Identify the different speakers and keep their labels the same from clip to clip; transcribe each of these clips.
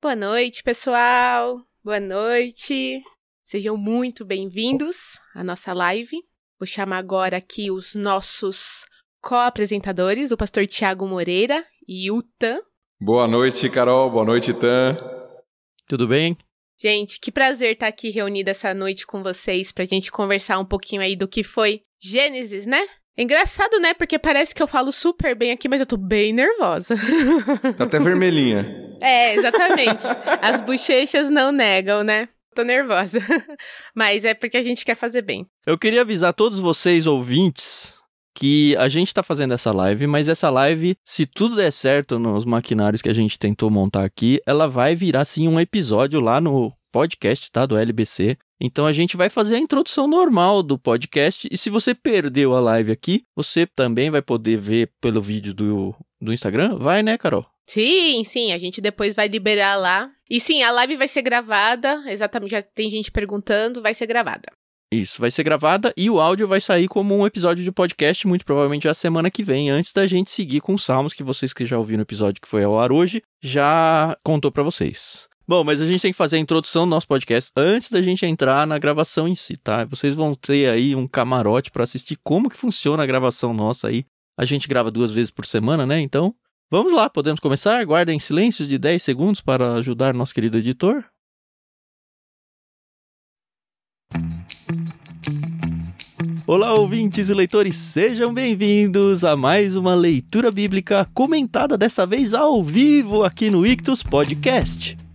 Speaker 1: Boa noite, pessoal. Boa noite. Sejam muito bem-vindos à nossa live. Vou chamar agora aqui os nossos co-apresentadores, o pastor Tiago Moreira e o Tan.
Speaker 2: Boa noite, Carol. Boa noite, Tan.
Speaker 3: Tudo bem?
Speaker 1: Gente, que prazer estar aqui reunida essa noite com vocês pra gente conversar um pouquinho aí do que foi Gênesis, né? É engraçado, né? Porque parece que eu falo super bem aqui, mas eu tô bem nervosa.
Speaker 2: Tá até vermelhinha.
Speaker 1: é, exatamente. As bochechas não negam, né? Tô nervosa. Mas é porque a gente quer fazer bem.
Speaker 3: Eu queria avisar todos vocês, ouvintes, que a gente tá fazendo essa live, mas essa live, se tudo der certo nos maquinários que a gente tentou montar aqui, ela vai virar sim um episódio lá no podcast, tá? Do LBC. Então a gente vai fazer a introdução normal do podcast. E se você perdeu a live aqui, você também vai poder ver pelo vídeo do, do Instagram. Vai, né, Carol?
Speaker 1: Sim, sim, a gente depois vai liberar lá. E sim, a live vai ser gravada, exatamente, já tem gente perguntando, vai ser gravada.
Speaker 3: Isso, vai ser gravada e o áudio vai sair como um episódio de podcast, muito provavelmente já semana que vem, antes da gente seguir com os salmos que vocês que já ouviram o episódio que foi ao ar hoje, já contou para vocês. Bom, mas a gente tem que fazer a introdução do nosso podcast antes da gente entrar na gravação em si, tá? Vocês vão ter aí um camarote para assistir como que funciona a gravação nossa aí. A gente grava duas vezes por semana, né? Então, vamos lá, podemos começar? Guardem silêncio de 10 segundos para ajudar nosso querido editor. Olá, ouvintes e leitores, sejam bem-vindos a mais uma leitura bíblica comentada dessa vez ao vivo aqui no Ictus Podcast.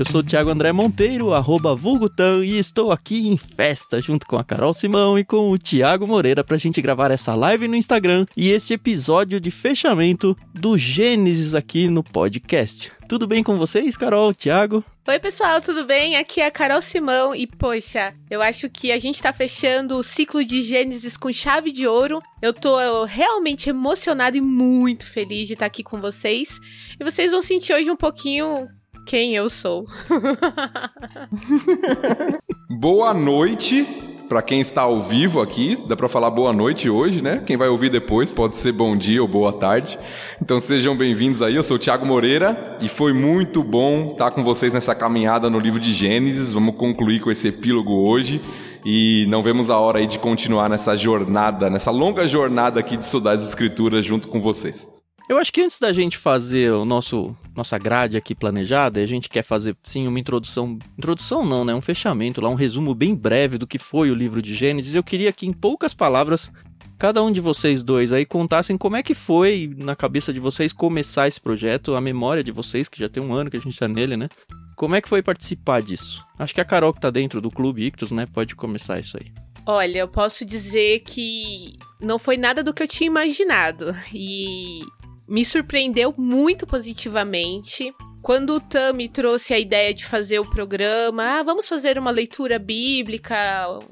Speaker 3: Eu sou o Thiago André Monteiro, arroba Vulgutan, e estou aqui em festa junto com a Carol Simão e com o Thiago Moreira pra gente gravar essa live no Instagram e este episódio de fechamento do Gênesis aqui no podcast. Tudo bem com vocês, Carol, Thiago?
Speaker 1: Oi, pessoal, tudo bem? Aqui é a Carol Simão e, poxa, eu acho que a gente tá fechando o ciclo de Gênesis com chave de ouro. Eu tô realmente emocionado e muito feliz de estar aqui com vocês. E vocês vão sentir hoje um pouquinho quem eu sou.
Speaker 2: boa noite para quem está ao vivo aqui. Dá para falar boa noite hoje, né? Quem vai ouvir depois pode ser bom dia ou boa tarde. Então sejam bem-vindos aí. Eu sou o Thiago Moreira e foi muito bom estar com vocês nessa caminhada no livro de Gênesis. Vamos concluir com esse epílogo hoje e não vemos a hora aí de continuar nessa jornada, nessa longa jornada aqui de estudar as escrituras junto com vocês.
Speaker 3: Eu acho que antes da gente fazer o nosso nossa grade aqui planejada, a gente quer fazer sim uma introdução, introdução não, né, um fechamento lá, um resumo bem breve do que foi o livro de Gênesis. Eu queria que em poucas palavras cada um de vocês dois aí contassem como é que foi na cabeça de vocês começar esse projeto, a memória de vocês, que já tem um ano que a gente tá nele, né? Como é que foi participar disso? Acho que a Carol que tá dentro do Clube Ictus, né, pode começar isso aí.
Speaker 1: Olha, eu posso dizer que não foi nada do que eu tinha imaginado. E me surpreendeu muito positivamente. Quando o Tami trouxe a ideia de fazer o programa, ah, vamos fazer uma leitura bíblica,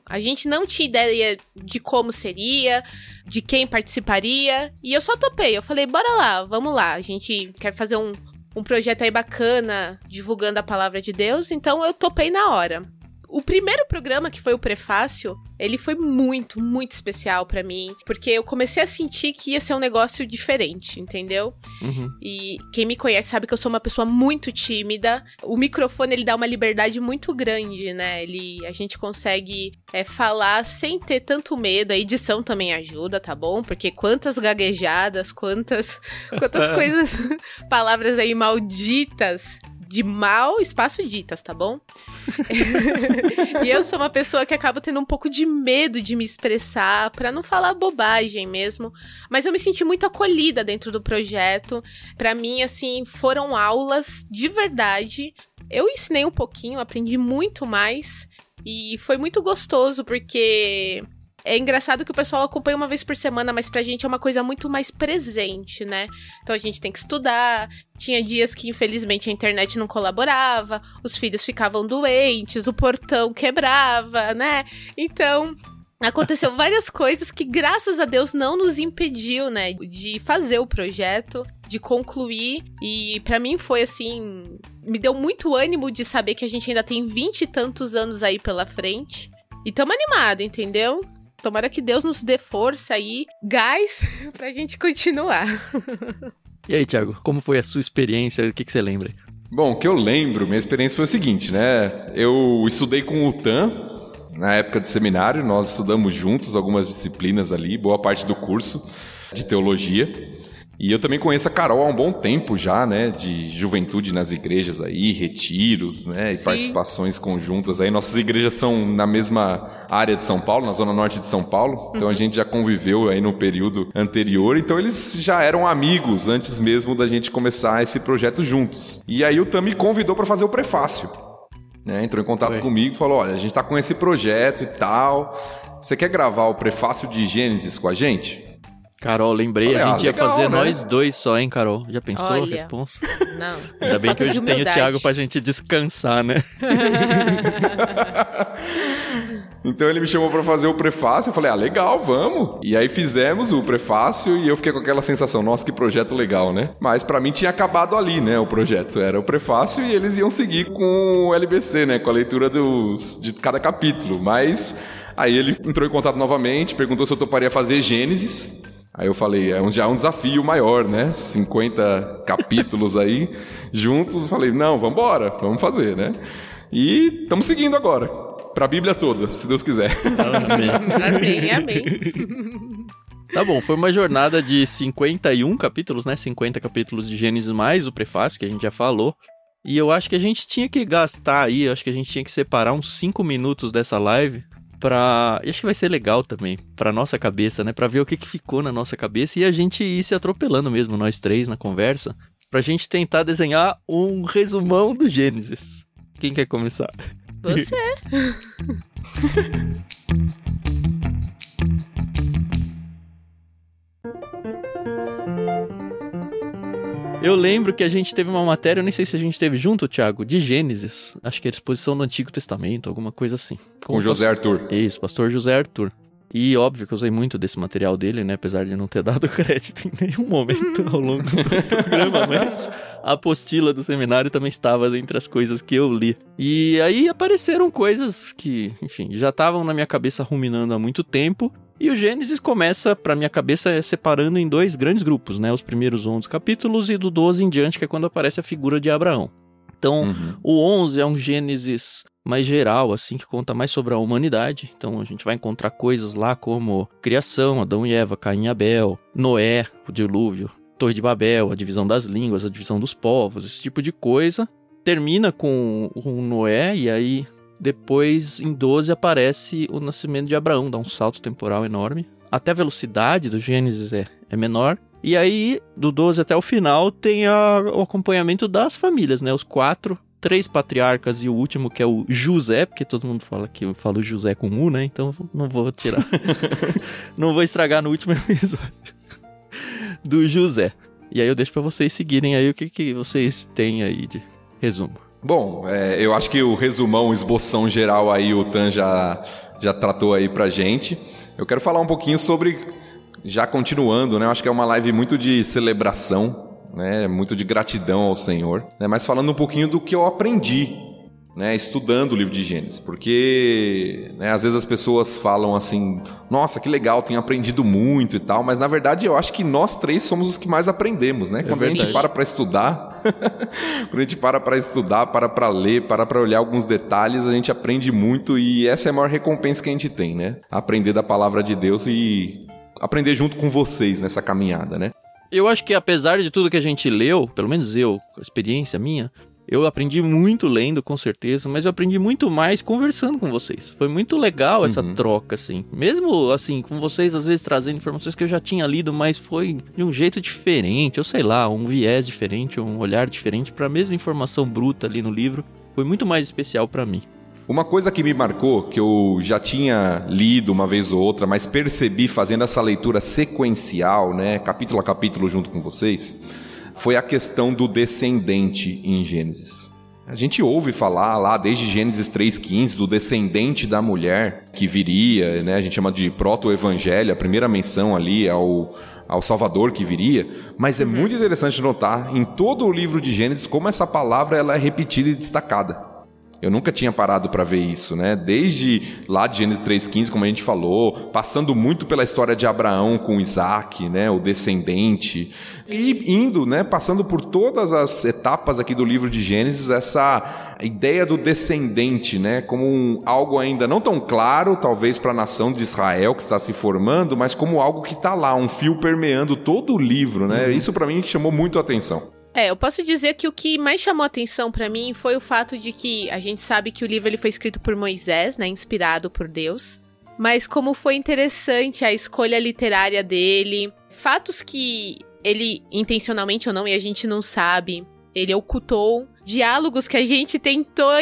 Speaker 1: a gente não tinha ideia de como seria, de quem participaria, e eu só topei. Eu falei, bora lá, vamos lá, a gente quer fazer um, um projeto aí bacana divulgando a palavra de Deus, então eu topei na hora. O primeiro programa, que foi o prefácio, ele foi muito, muito especial para mim, porque eu comecei a sentir que ia ser um negócio diferente, entendeu? Uhum. E quem me conhece sabe que eu sou uma pessoa muito tímida. O microfone ele dá uma liberdade muito grande, né? Ele, a gente consegue é, falar sem ter tanto medo. A edição também ajuda, tá bom? Porque quantas gaguejadas, quantas, quantas coisas, palavras aí malditas de mal espaço ditas, tá bom? e eu sou uma pessoa que acaba tendo um pouco de medo de me expressar, para não falar bobagem mesmo. Mas eu me senti muito acolhida dentro do projeto. Para mim, assim, foram aulas de verdade. Eu ensinei um pouquinho, aprendi muito mais. E foi muito gostoso, porque é engraçado que o pessoal acompanha uma vez por semana, mas pra gente é uma coisa muito mais presente, né? Então a gente tem que estudar. Tinha dias que, infelizmente, a internet não colaborava, os filhos ficavam doentes, o portão quebrava, né? Então, aconteceu várias coisas que, graças a Deus, não nos impediu, né, de fazer o projeto, de concluir. E para mim foi assim, me deu muito ânimo de saber que a gente ainda tem vinte e tantos anos aí pela frente. E tamo animado, entendeu? Tomara que Deus nos dê força aí, gás, pra gente continuar.
Speaker 3: E aí, Thiago, como foi a sua experiência? O que, que você lembra?
Speaker 2: Bom, o que eu lembro, minha experiência foi o seguinte, né? Eu estudei com o TAM na época de seminário, nós estudamos juntos algumas disciplinas ali, boa parte do curso de teologia. E eu também conheço a Carol há um bom tempo já, né? De juventude nas igrejas aí, retiros, né? E Sim. participações conjuntas aí. Nossas igrejas são na mesma área de São Paulo, na zona norte de São Paulo. Então uhum. a gente já conviveu aí no período anterior. Então eles já eram amigos antes mesmo da gente começar esse projeto juntos. E aí o Tam me convidou para fazer o prefácio. Né? Entrou em contato Oi. comigo e falou: olha, a gente tá com esse projeto e tal. Você quer gravar o prefácio de Gênesis com a gente?
Speaker 3: Carol, lembrei, Olha, a gente ia legal, fazer né? nós dois só, hein, Carol? Já pensou Olha, a responsa?
Speaker 1: Não.
Speaker 3: Ainda bem que hoje tem o Thiago pra gente descansar, né?
Speaker 2: então ele me chamou para fazer o prefácio, eu falei, ah, legal, vamos. E aí fizemos o prefácio e eu fiquei com aquela sensação, nossa, que projeto legal, né? Mas para mim tinha acabado ali, né, o projeto. Era o prefácio e eles iam seguir com o LBC, né, com a leitura dos, de cada capítulo. Mas aí ele entrou em contato novamente, perguntou se eu toparia fazer Gênesis. Aí eu falei, é um, já é um desafio maior, né? 50 capítulos aí juntos. Falei, não, vamos embora, vamos fazer, né? E estamos seguindo agora, para a Bíblia toda, se Deus quiser.
Speaker 1: Amém. amém, amém.
Speaker 3: Tá bom, foi uma jornada de 51 capítulos, né? 50 capítulos de Gênesis mais o prefácio, que a gente já falou. E eu acho que a gente tinha que gastar aí, acho que a gente tinha que separar uns 5 minutos dessa live pra. E acho que vai ser legal também, pra nossa cabeça, né? Pra ver o que, que ficou na nossa cabeça e a gente ir se atropelando mesmo, nós três, na conversa, pra gente tentar desenhar um resumão do Gênesis. Quem quer começar?
Speaker 1: Você.
Speaker 3: Eu lembro que a gente teve uma matéria, eu nem sei se a gente teve junto, Thiago, de Gênesis. Acho que era exposição do Antigo Testamento, alguma coisa assim.
Speaker 2: Com José Arthur.
Speaker 3: Isso, pastor José Arthur. E óbvio que eu usei muito desse material dele, né? Apesar de não ter dado crédito em nenhum momento ao longo do programa, mas a apostila do seminário também estava entre as coisas que eu li. E aí apareceram coisas que, enfim, já estavam na minha cabeça ruminando há muito tempo. E o Gênesis começa, para minha cabeça, separando em dois grandes grupos, né? Os primeiros 11 capítulos e do 12 em diante, que é quando aparece a figura de Abraão. Então, uhum. o 11 é um Gênesis mais geral, assim, que conta mais sobre a humanidade. Então, a gente vai encontrar coisas lá como criação, Adão e Eva, Caim e Abel, Noé, o dilúvio, Torre de Babel, a divisão das línguas, a divisão dos povos, esse tipo de coisa. Termina com o Noé e aí depois, em 12, aparece o nascimento de Abraão, dá um salto temporal enorme. Até a velocidade do Gênesis é, é menor. E aí, do 12 até o final, tem a, o acompanhamento das famílias, né? Os quatro, três patriarcas e o último, que é o José, porque todo mundo fala que eu falo José com U, né? Então não vou tirar. não vou estragar no último episódio. do José. E aí eu deixo para vocês seguirem aí o que, que vocês têm aí de resumo.
Speaker 2: Bom, é, eu acho que o resumão, o esboção geral aí, o Tan já, já tratou aí pra gente. Eu quero falar um pouquinho sobre, já continuando, né? Eu acho que é uma live muito de celebração, né? Muito de gratidão ao Senhor, né? Mas falando um pouquinho do que eu aprendi né, estudando o livro de Gênesis, porque né, às vezes as pessoas falam assim: nossa, que legal, tenho aprendido muito e tal, mas na verdade eu acho que nós três somos os que mais aprendemos, né? É Quando verdade. a gente para para estudar, quando a gente para para estudar, para para ler, para para olhar alguns detalhes, a gente aprende muito e essa é a maior recompensa que a gente tem, né? Aprender da palavra de Deus e aprender junto com vocês nessa caminhada, né?
Speaker 3: Eu acho que apesar de tudo que a gente leu, pelo menos eu, experiência minha, eu aprendi muito lendo, com certeza, mas eu aprendi muito mais conversando com vocês. Foi muito legal essa uhum. troca, assim. Mesmo, assim, com vocês às vezes trazendo informações que eu já tinha lido, mas foi de um jeito diferente, eu sei lá, um viés diferente, um olhar diferente para a mesma informação bruta ali no livro. Foi muito mais especial para mim.
Speaker 2: Uma coisa que me marcou, que eu já tinha lido uma vez ou outra, mas percebi fazendo essa leitura sequencial, né, capítulo a capítulo junto com vocês, foi a questão do descendente em Gênesis. A gente ouve falar lá desde Gênesis 3,15 do descendente da mulher que viria, né? A gente chama de proto-evangelho, a primeira menção ali ao, ao Salvador que viria. Mas é uhum. muito interessante notar em todo o livro de Gênesis como essa palavra ela é repetida e destacada. Eu nunca tinha parado para ver isso, né? Desde lá de Gênesis 3:15, como a gente falou, passando muito pela história de Abraão com Isaac, né, o descendente, e indo, né, passando por todas as etapas aqui do livro de Gênesis, essa ideia do descendente, né, como um, algo ainda não tão claro, talvez para a nação de Israel que está se formando, mas como algo que está lá, um fio permeando todo o livro, né? Uhum. Isso para mim chamou muito a atenção.
Speaker 1: É, eu posso dizer que o que mais chamou atenção para mim foi o fato de que a gente sabe que o livro ele foi escrito por Moisés, né, inspirado por Deus, mas como foi interessante a escolha literária dele, fatos que ele intencionalmente ou não e a gente não sabe, ele ocultou diálogos que a gente tentou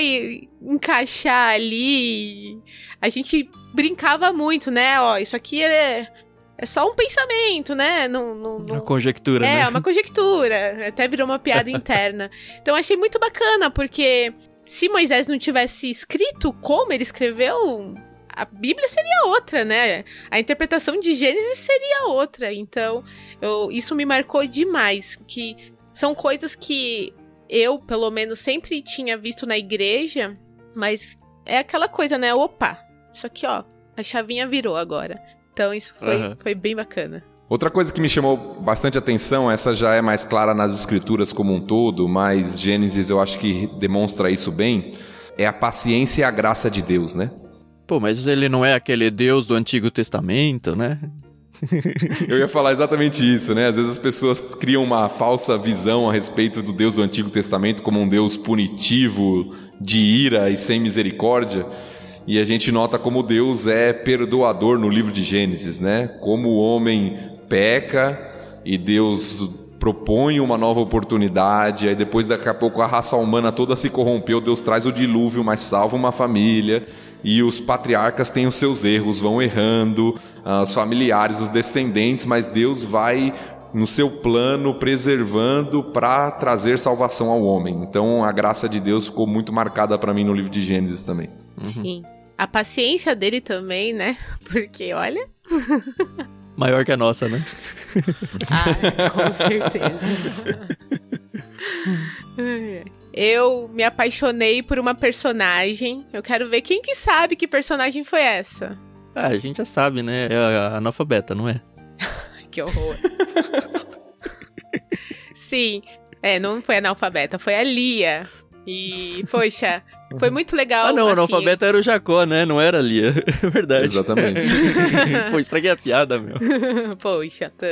Speaker 1: encaixar ali. A gente brincava muito, né? Ó, isso aqui é é só um pensamento, né? Não, não, não...
Speaker 3: Uma conjectura,
Speaker 1: é,
Speaker 3: né?
Speaker 1: É, uma conjectura. Até virou uma piada interna. Então achei muito bacana, porque se Moisés não tivesse escrito como ele escreveu, a Bíblia seria outra, né? A interpretação de Gênesis seria outra. Então, eu, isso me marcou demais. Que são coisas que eu, pelo menos, sempre tinha visto na igreja, mas é aquela coisa, né? Opa, isso aqui, ó, a chavinha virou agora. Então isso foi, uhum. foi bem bacana.
Speaker 2: Outra coisa que me chamou bastante atenção, essa já é mais clara nas escrituras como um todo, mas Gênesis eu acho que demonstra isso bem, é a paciência e a graça de Deus, né?
Speaker 3: Pô, mas ele não é aquele Deus do Antigo Testamento, né?
Speaker 2: Eu ia falar exatamente isso, né? Às vezes as pessoas criam uma falsa visão a respeito do Deus do Antigo Testamento como um Deus punitivo, de ira e sem misericórdia. E a gente nota como Deus é perdoador no livro de Gênesis, né? Como o homem peca e Deus propõe uma nova oportunidade, aí depois daqui a pouco a raça humana toda se corrompeu, Deus traz o dilúvio, mas salva uma família, e os patriarcas têm os seus erros, vão errando, os familiares, os descendentes, mas Deus vai no seu plano preservando para trazer salvação ao homem. Então a graça de Deus ficou muito marcada para mim no livro de Gênesis também.
Speaker 1: Uhum. Sim a paciência dele também, né? Porque, olha.
Speaker 3: Maior que a nossa, né?
Speaker 1: ah, com certeza. Eu me apaixonei por uma personagem. Eu quero ver quem que sabe que personagem foi essa.
Speaker 3: Ah, a gente já sabe, né? É a analfabeta, não é?
Speaker 1: que horror. Sim. É, não foi analfabeta, foi a Lia. E, poxa, foi muito legal.
Speaker 3: Ah, não, assim, o analfabeto era o Jacó, né? Não era a Lia. É verdade.
Speaker 2: Exatamente.
Speaker 3: Pô, estraguei a piada, meu.
Speaker 1: poxa, tá.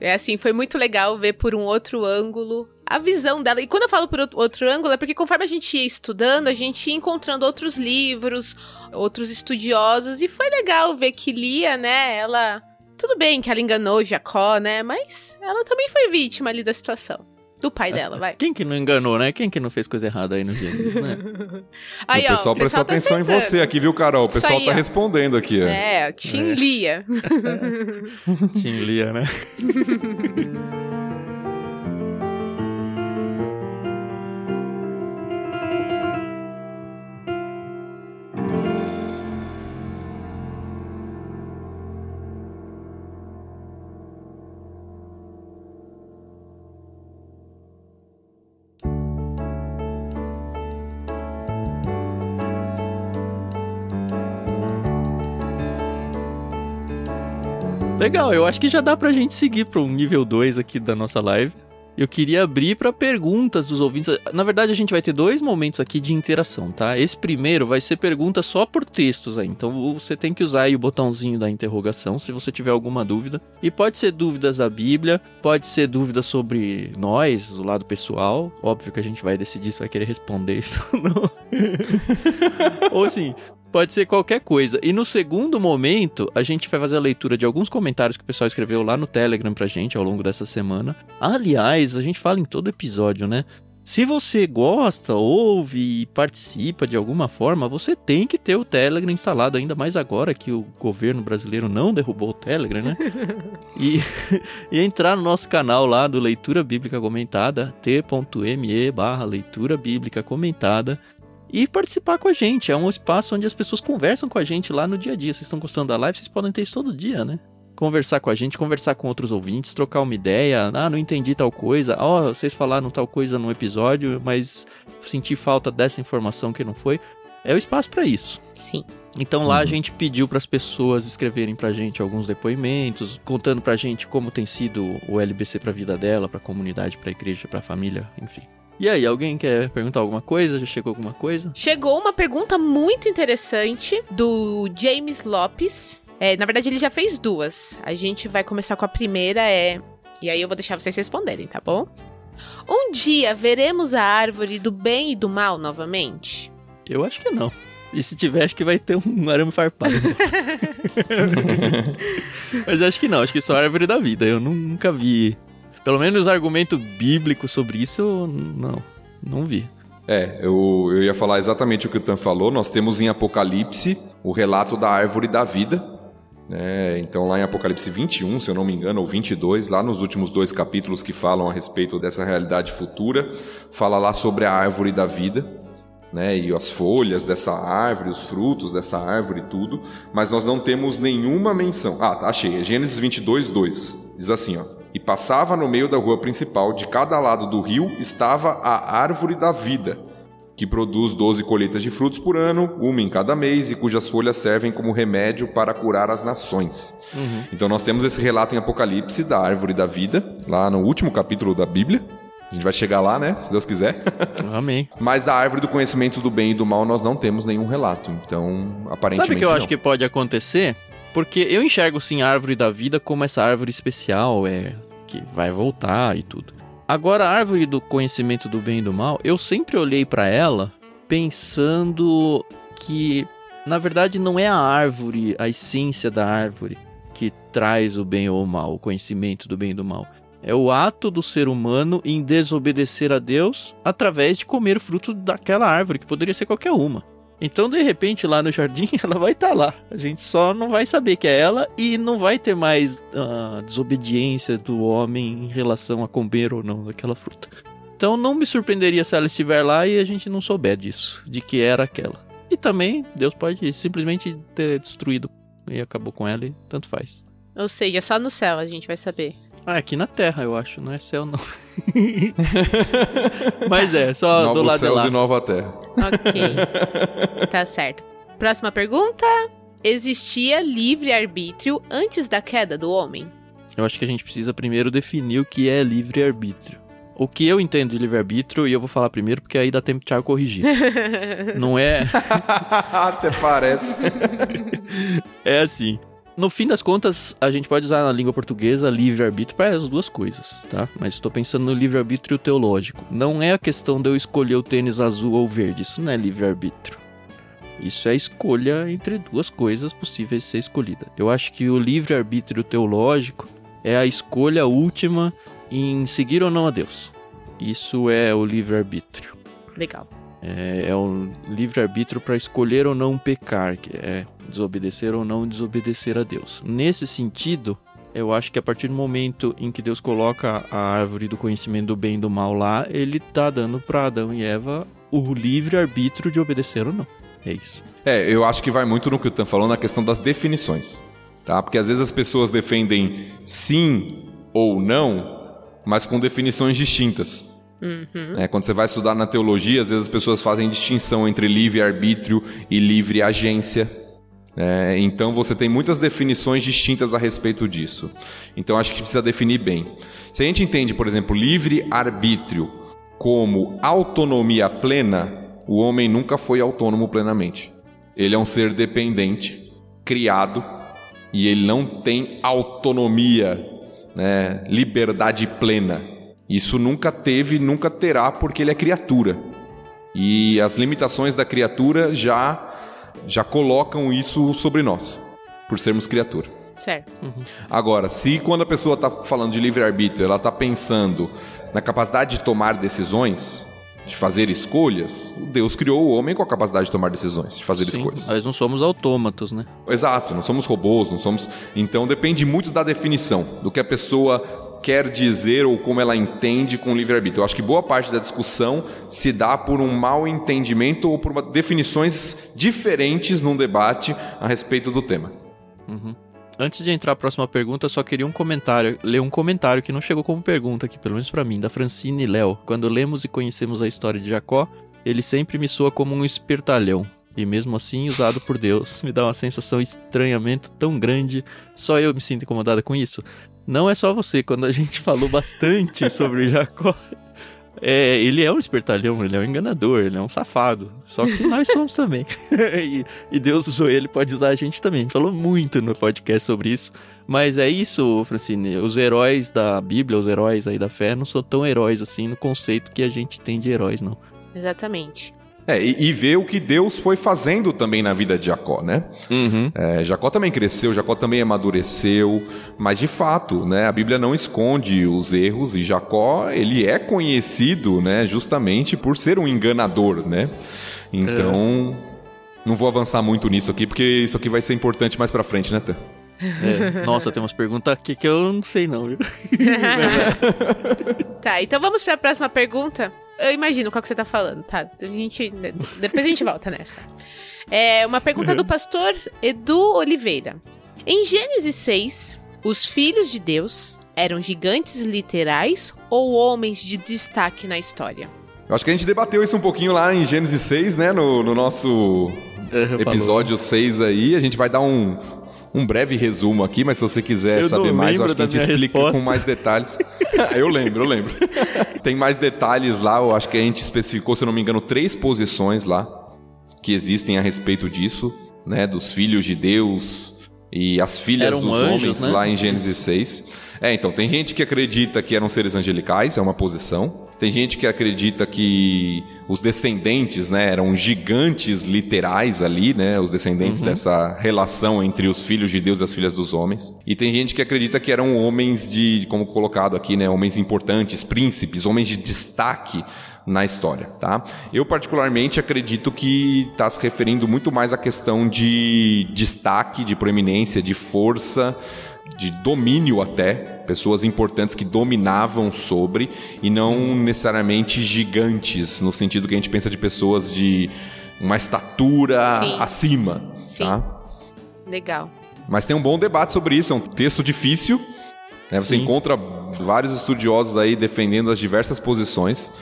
Speaker 1: É assim, foi muito legal ver por um outro ângulo a visão dela. E quando eu falo por outro ângulo, é porque conforme a gente ia estudando, a gente ia encontrando outros livros, outros estudiosos, e foi legal ver que Lia, né, ela. Tudo bem que ela enganou Jacó, né? Mas ela também foi vítima ali da situação. Do pai dela, vai.
Speaker 3: Quem que não enganou, né? Quem que não fez coisa errada aí no Gênesis, né?
Speaker 2: aí, o pessoal ó, prestou tá atenção acertando. em você aqui, viu, Carol? O pessoal aí, tá ó. respondendo aqui. Ó.
Speaker 1: É, Tim é. Lia.
Speaker 3: Tim Lia, né? Legal, eu acho que já dá pra gente seguir um nível 2 aqui da nossa live. Eu queria abrir para perguntas dos ouvintes. Na verdade, a gente vai ter dois momentos aqui de interação, tá? Esse primeiro vai ser pergunta só por textos aí. Então você tem que usar aí o botãozinho da interrogação se você tiver alguma dúvida. E pode ser dúvidas da Bíblia, pode ser dúvidas sobre nós, o lado pessoal. Óbvio que a gente vai decidir se vai querer responder isso ou não. ou assim, Pode ser qualquer coisa. E no segundo momento, a gente vai fazer a leitura de alguns comentários que o pessoal escreveu lá no Telegram pra gente ao longo dessa semana. Aliás, a gente fala em todo episódio, né? Se você gosta, ouve e participa de alguma forma, você tem que ter o Telegram instalado, ainda mais agora que o governo brasileiro não derrubou o Telegram, né? e, e entrar no nosso canal lá do Leitura Bíblica Comentada, t.me barra Leitura Bíblica Comentada e participar com a gente. É um espaço onde as pessoas conversam com a gente lá no dia a dia. Vocês estão gostando da live? Vocês podem ter isso todo dia, né? conversar com a gente, conversar com outros ouvintes, trocar uma ideia. Ah, não entendi tal coisa. Ó, oh, vocês falaram tal coisa no episódio, mas senti falta dessa informação que não foi. É o espaço para isso.
Speaker 1: Sim.
Speaker 3: Então lá uhum. a gente pediu para as pessoas escreverem pra gente alguns depoimentos, contando pra gente como tem sido o LBC pra vida dela, pra comunidade, pra igreja, pra família, enfim. E aí, alguém quer perguntar alguma coisa? Já chegou alguma coisa?
Speaker 1: Chegou uma pergunta muito interessante do James Lopes. É, na verdade, ele já fez duas. A gente vai começar com a primeira, é. E aí eu vou deixar vocês responderem, tá bom? Um dia veremos a árvore do bem e do mal novamente?
Speaker 3: Eu acho que não. E se tiver, acho que vai ter um arame farpado. Mas acho que não, acho que só a árvore da vida. Eu nunca vi. Pelo menos argumento bíblico sobre isso, não. Não vi.
Speaker 2: É, eu, eu ia falar exatamente o que o Tan falou. Nós temos em Apocalipse o relato da árvore da vida. Né? Então, lá em Apocalipse 21, se eu não me engano, ou 22, lá nos últimos dois capítulos que falam a respeito dessa realidade futura, fala lá sobre a árvore da vida né, e as folhas dessa árvore, os frutos dessa árvore tudo, mas nós não temos nenhuma menção. Ah, tá, achei, é Gênesis 22, 2. Diz assim, ó. E passava no meio da rua principal, de cada lado do rio estava a árvore da vida, que produz doze colheitas de frutos por ano, uma em cada mês, e cujas folhas servem como remédio para curar as nações. Uhum. Então nós temos esse relato em Apocalipse da árvore da vida, lá no último capítulo da Bíblia. A gente vai chegar lá, né? Se Deus quiser.
Speaker 3: Amém.
Speaker 2: Mas da árvore do conhecimento do bem e do mal nós não temos nenhum relato. Então, aparentemente.
Speaker 3: Sabe o que eu
Speaker 2: não.
Speaker 3: acho que pode acontecer? Porque eu enxergo sim a árvore da vida como essa árvore especial, é que vai voltar e tudo. Agora, a árvore do conhecimento do bem e do mal, eu sempre olhei para ela pensando que, na verdade, não é a árvore, a essência da árvore que traz o bem ou o mal, o conhecimento do bem e do mal. É o ato do ser humano em desobedecer a Deus através de comer o fruto daquela árvore, que poderia ser qualquer uma. Então, de repente, lá no jardim, ela vai estar tá lá. A gente só não vai saber que é ela e não vai ter mais uh, desobediência do homem em relação a comer ou não daquela fruta. Então, não me surpreenderia se ela estiver lá e a gente não souber disso, de que era aquela. E também, Deus pode simplesmente ter destruído e acabou com ela e tanto faz.
Speaker 1: Ou seja, só no céu a gente vai saber.
Speaker 3: Ah, é aqui na Terra, eu acho, não é céu, não. Mas é, só
Speaker 2: Novos
Speaker 3: do lado
Speaker 2: céus
Speaker 3: de lá.
Speaker 2: e nova Terra.
Speaker 1: Ok. tá certo. Próxima pergunta. Existia livre-arbítrio antes da queda do homem?
Speaker 3: Eu acho que a gente precisa primeiro definir o que é livre-arbítrio. O que eu entendo de livre-arbítrio, e eu vou falar primeiro, porque aí dá tempo de Thiago corrigir. não é.
Speaker 2: Até parece.
Speaker 3: é assim. No fim das contas, a gente pode usar na língua portuguesa livre-arbítrio para as duas coisas, tá? Mas estou pensando no livre-arbítrio teológico. Não é a questão de eu escolher o tênis azul ou verde, isso não é livre-arbítrio. Isso é escolha entre duas coisas possíveis de ser escolhida. Eu acho que o livre-arbítrio teológico é a escolha última em seguir ou não a Deus. Isso é o livre-arbítrio.
Speaker 1: Legal.
Speaker 3: É, é o livre-arbítrio para escolher ou não pecar, que é desobedecer ou não desobedecer a Deus. Nesse sentido, eu acho que a partir do momento em que Deus coloca a árvore do conhecimento do bem e do mal lá, ele tá dando para Adão e Eva o livre arbítrio de obedecer ou não. É isso.
Speaker 2: É, eu acho que vai muito no que o Tan falou na questão das definições, tá? Porque às vezes as pessoas defendem sim ou não, mas com definições distintas. Uhum. É, quando você vai estudar na teologia, às vezes as pessoas fazem distinção entre livre arbítrio e livre agência. É, então você tem muitas definições distintas a respeito disso. Então acho que precisa definir bem. Se a gente entende, por exemplo, livre arbítrio como autonomia plena, o homem nunca foi autônomo plenamente. Ele é um ser dependente, criado, e ele não tem autonomia, né, liberdade plena. Isso nunca teve, nunca terá, porque ele é criatura. E as limitações da criatura já já colocam isso sobre nós, por sermos criatura.
Speaker 1: Certo.
Speaker 2: Uhum. Agora, se quando a pessoa está falando de livre-arbítrio, ela está pensando na capacidade de tomar decisões, de fazer escolhas, Deus criou o homem com a capacidade de tomar decisões, de fazer
Speaker 3: Sim,
Speaker 2: escolhas.
Speaker 3: Nós não somos autômatos, né?
Speaker 2: Exato, não somos robôs, não somos. Então depende muito da definição, do que a pessoa quer dizer ou como ela entende com livre-arbítrio. Eu acho que boa parte da discussão se dá por um mau entendimento ou por uma, definições diferentes num debate a respeito do tema.
Speaker 3: Uhum. Antes de entrar a próxima pergunta, só queria um comentário, ler um comentário que não chegou como pergunta aqui, pelo menos para mim, da Francine Léo. Quando lemos e conhecemos a história de Jacó, ele sempre me soa como um espertalhão. E mesmo assim, usado por Deus, me dá uma sensação de estranhamento tão grande. Só eu me sinto incomodada com isso. Não é só você, quando a gente falou bastante sobre Jacó, é, ele é um espertalhão, ele é um enganador, ele é um safado. Só que nós somos também. e, e, Deus usou ele, pode usar a gente também. A gente falou muito no podcast sobre isso. Mas é isso, Francine. Os heróis da Bíblia, os heróis aí da fé, não são tão heróis assim no conceito que a gente tem de heróis, não.
Speaker 1: Exatamente.
Speaker 2: É, e, e, ver o que Deus foi fazendo também na vida de Jacó, né?
Speaker 3: Uhum.
Speaker 2: É, Jacó também cresceu, Jacó também amadureceu, mas de fato, né, a Bíblia não esconde os erros e Jacó, ele é conhecido, né, justamente por ser um enganador, né? Então, é. não vou avançar muito nisso aqui, porque isso aqui vai ser importante mais pra frente, né, Tã?
Speaker 3: É. Nossa, tem umas perguntas aqui que eu não sei não, viu?
Speaker 1: tá, então vamos para a próxima pergunta. Eu imagino qual que você tá falando, tá? A gente, depois a gente volta nessa. É uma pergunta do pastor Edu Oliveira. Em Gênesis 6, os filhos de Deus eram gigantes literais ou homens de destaque na história?
Speaker 2: Eu acho que a gente debateu isso um pouquinho lá em Gênesis 6, né? No, no nosso episódio 6 aí. A gente vai dar um, um breve resumo aqui, mas se você quiser
Speaker 3: eu
Speaker 2: saber mais, eu acho que a gente explica
Speaker 3: resposta.
Speaker 2: com mais detalhes. eu lembro, eu lembro. Tem mais detalhes lá, eu acho que a gente especificou, se eu não me engano, três posições lá que existem a respeito disso, né? Dos filhos de Deus e as filhas
Speaker 3: Eram
Speaker 2: dos
Speaker 3: anjos,
Speaker 2: homens
Speaker 3: né?
Speaker 2: lá em Gênesis 6. É, então, tem gente que acredita que eram seres angelicais, é uma posição. Tem gente que acredita que os descendentes, né, eram gigantes literais ali, né, os descendentes
Speaker 3: Uhum.
Speaker 2: dessa relação entre os filhos de Deus e as filhas dos homens. E tem gente que acredita que eram homens de, como colocado aqui, né, homens importantes, príncipes, homens de destaque na história, tá? Eu particularmente acredito que está se referindo muito mais à questão de destaque, de proeminência, de força, de domínio até, pessoas importantes que dominavam sobre e não necessariamente gigantes, no sentido que a gente pensa de pessoas de uma estatura
Speaker 1: Sim.
Speaker 2: acima,
Speaker 1: Sim.
Speaker 2: tá?
Speaker 1: Legal.
Speaker 2: Mas tem um bom debate sobre isso, é um texto difícil, né? Você
Speaker 3: Sim.
Speaker 2: encontra vários estudiosos aí defendendo as diversas posições.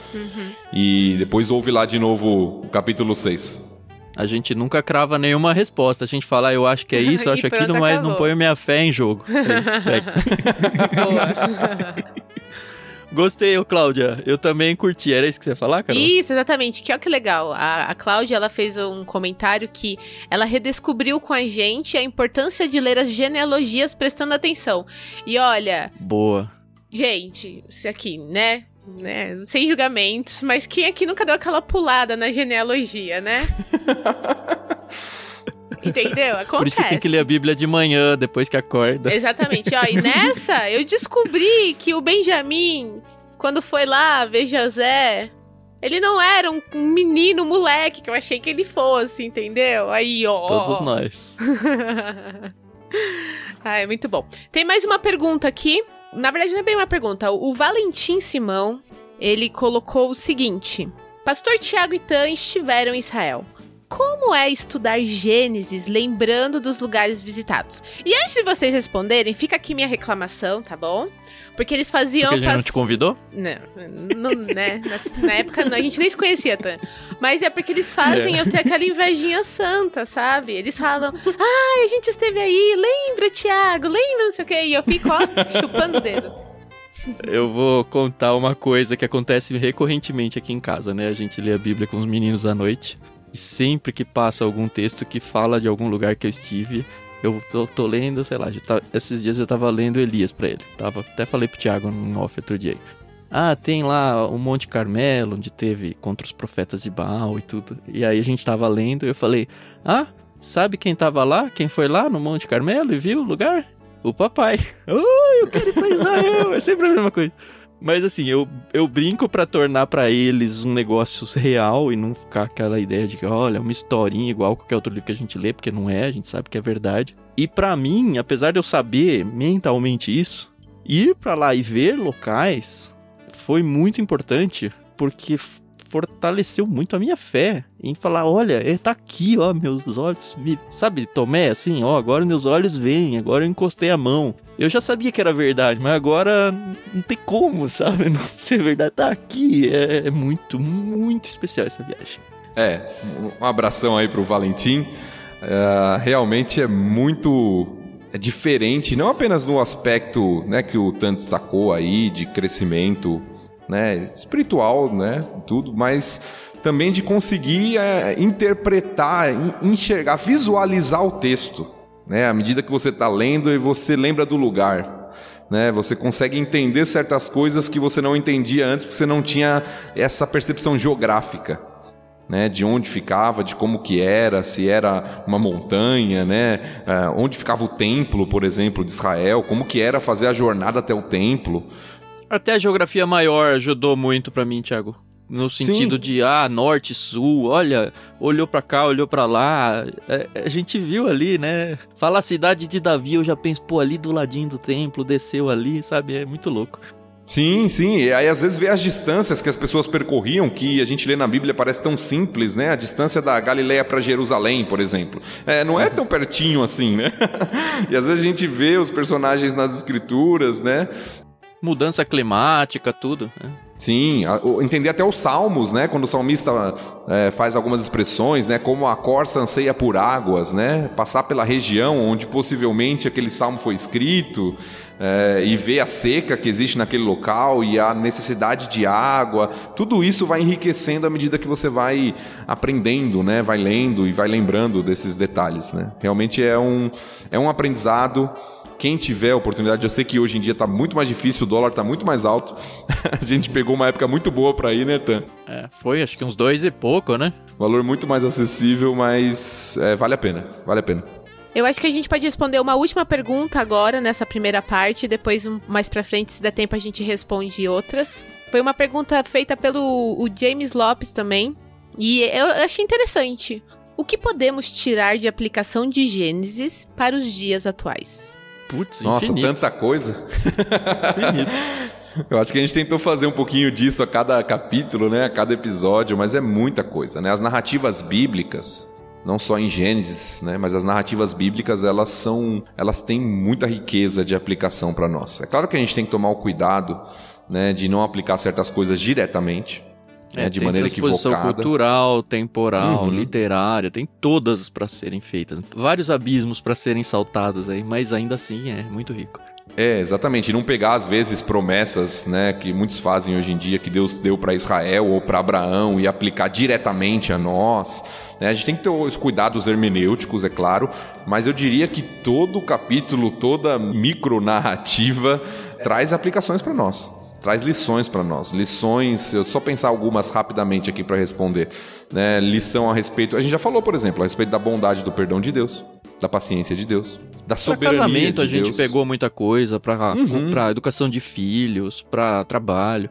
Speaker 2: E depois ouve lá de novo o capítulo 6.
Speaker 3: A gente nunca crava nenhuma resposta. A gente fala, ah, eu acho que é isso, eu acho aquilo, mas não
Speaker 1: acabou.
Speaker 3: ponho minha fé em jogo. É.
Speaker 1: Boa.
Speaker 3: Gostei, ô Cláudia. Eu também curti. Era isso que você ia falar, Carol?
Speaker 1: Isso, exatamente. Que olha que legal. A, a Cláudia, ela fez um comentário que ela redescobriu com a gente a importância de ler as genealogias prestando atenção. E olha,
Speaker 3: Boa.
Speaker 1: gente, isso aqui, né? Né? Sem julgamentos, mas quem aqui nunca deu aquela pulada na genealogia, né? Entendeu? Acontece.
Speaker 3: Por isso que tem que ler a Bíblia de manhã, depois que acorda.
Speaker 1: Exatamente. Ó, e nessa, eu descobri que o Benjamin, quando foi lá ver José, ele não era um menino moleque que eu achei que ele fosse, entendeu? Aí, ó.
Speaker 3: Todos nós.
Speaker 1: Ai, muito bom. Tem mais uma pergunta aqui. Na verdade, não é bem uma pergunta. O Valentim Simão, ele colocou o seguinte: Pastor Tiago e Tan estiveram em Israel. Como é estudar Gênesis lembrando dos lugares visitados? E antes de vocês responderem, fica aqui minha reclamação, tá bom? Porque eles faziam.
Speaker 3: Porque a gente não te convidou?
Speaker 1: Não, não, né? Na, época a gente nem se conhecia, Tan. Mas é porque eles fazem eu ter aquela invejinha santa, sabe? Eles falam, ai, a gente esteve aí, lembra, Tiago, lembra, não sei o quê. E eu fico, ó, chupando o dedo.
Speaker 3: Eu vou contar uma coisa que acontece recorrentemente aqui em casa, né? A gente lê a Bíblia com os meninos à noite. E sempre que passa algum texto que fala de algum lugar que eu estive, eu tô, tô lendo, sei lá, tá- esses dias eu tava lendo Elias pra ele. Tava, até falei pro Thiago no off outro dia. Ah, tem lá o Monte Carmelo, onde teve contra os profetas de Baal e tudo. E aí a gente tava lendo e eu falei: Ah, sabe quem tava lá? Quem foi lá no Monte Carmelo e viu o lugar? O papai. Oh, eu quero ir pra Israel. É sempre a mesma coisa. Mas assim, eu, eu brinco pra tornar pra eles um negócio real e não ficar aquela ideia de que, olha, uma historinha igual qualquer outro livro que a gente lê, porque não é, a gente sabe que é verdade. E pra mim, apesar de eu saber mentalmente isso, ir pra lá e ver locais foi muito importante, porque fortaleceu muito a minha fé em falar, olha, ele tá aqui, ó, meus olhos, sabe, Tomé, assim, ó, agora meus olhos veem, agora eu encostei a mão. Eu já sabia que era verdade, mas agora não tem como, sabe, não ser verdade, tá aqui. É, é muito, muito especial essa viagem.
Speaker 2: É, um abração aí pro Valentim. É, realmente é muito é diferente, não apenas no aspecto né, que o Tanto destacou aí, de crescimento né, espiritual, né, tudo, mas também de conseguir é, interpretar, enxergar, visualizar o texto, né, à medida que você está lendo e você lembra do lugar, né, você consegue entender certas coisas que você não entendia antes porque você não tinha essa percepção geográfica né, de onde ficava, de como que era, se era uma montanha, né, é, onde ficava o templo, por exemplo, de Israel, como que era fazer a jornada até o templo.
Speaker 3: Até a geografia maior ajudou muito para mim, Thiago. No sentido Sim. de, ah, norte, sul, olha, olhou para cá, olhou para lá. É, a gente viu ali, né? Fala a cidade de Davi, eu já penso, pô, ali do ladinho do templo, desceu ali, sabe? É muito louco.
Speaker 2: Sim, sim. E aí às vezes vê as distâncias que as pessoas percorriam, que a gente lê na Bíblia parece tão simples, né? A distância da Galileia para Jerusalém, por exemplo. É, não é tão pertinho assim, né? e às vezes a gente vê os personagens nas escrituras, né?
Speaker 3: Mudança climática, tudo. Né?
Speaker 2: Sim, entender até os salmos, né? Quando o salmista é, faz algumas expressões, né? Como a corça anseia por águas, né? Passar pela região onde possivelmente aquele salmo foi escrito é, e ver a seca que existe naquele local e a necessidade de água, tudo isso vai enriquecendo à medida que você vai aprendendo, né? Vai lendo e vai lembrando desses detalhes, né? Realmente é um, é um aprendizado quem tiver a oportunidade, eu sei que hoje em dia está muito mais difícil, o dólar está muito mais alto. a gente pegou uma época muito boa para ir, né, Tan?
Speaker 3: É, foi acho que uns dois e pouco, né?
Speaker 2: Valor muito mais acessível, mas é, vale a pena, vale a pena.
Speaker 1: Eu acho que a gente pode responder uma última pergunta agora, nessa primeira parte, depois mais pra frente, se der tempo, a gente responde outras. Foi uma pergunta feita pelo o James Lopes também, e eu achei interessante. O que podemos tirar de aplicação de Gênesis para os dias atuais?
Speaker 2: Putz, Nossa, infinito. tanta coisa. Infinito. Eu acho que a gente tentou fazer um pouquinho disso a cada capítulo, né, a cada episódio, mas é muita coisa, né? As narrativas bíblicas, não só em Gênesis, né, mas as narrativas bíblicas, elas são, elas têm muita riqueza de aplicação para nós. É claro que a gente tem que tomar o cuidado, né, de não aplicar certas coisas diretamente,
Speaker 3: é, de maneira equivocada. cultural, temporal, uhum. literária, tem todas para serem feitas. Vários abismos para serem saltados aí, mas ainda assim é muito rico.
Speaker 2: É, exatamente. E não pegar, às vezes, promessas né, que muitos fazem hoje em dia, que Deus deu para Israel ou para Abraão e aplicar diretamente a nós. Né? A gente tem que ter os cuidados hermenêuticos, é claro, mas eu diria que todo capítulo, toda micronarrativa traz aplicações para nós traz lições para nós. Lições, eu só pensar algumas rapidamente aqui para responder. Né? Lição a respeito. A gente já falou, por exemplo, a respeito da bondade do perdão de Deus, da paciência de Deus, da soberania pra casamento de
Speaker 3: a gente pegou muita coisa para uhum. Pra educação de filhos, para trabalho.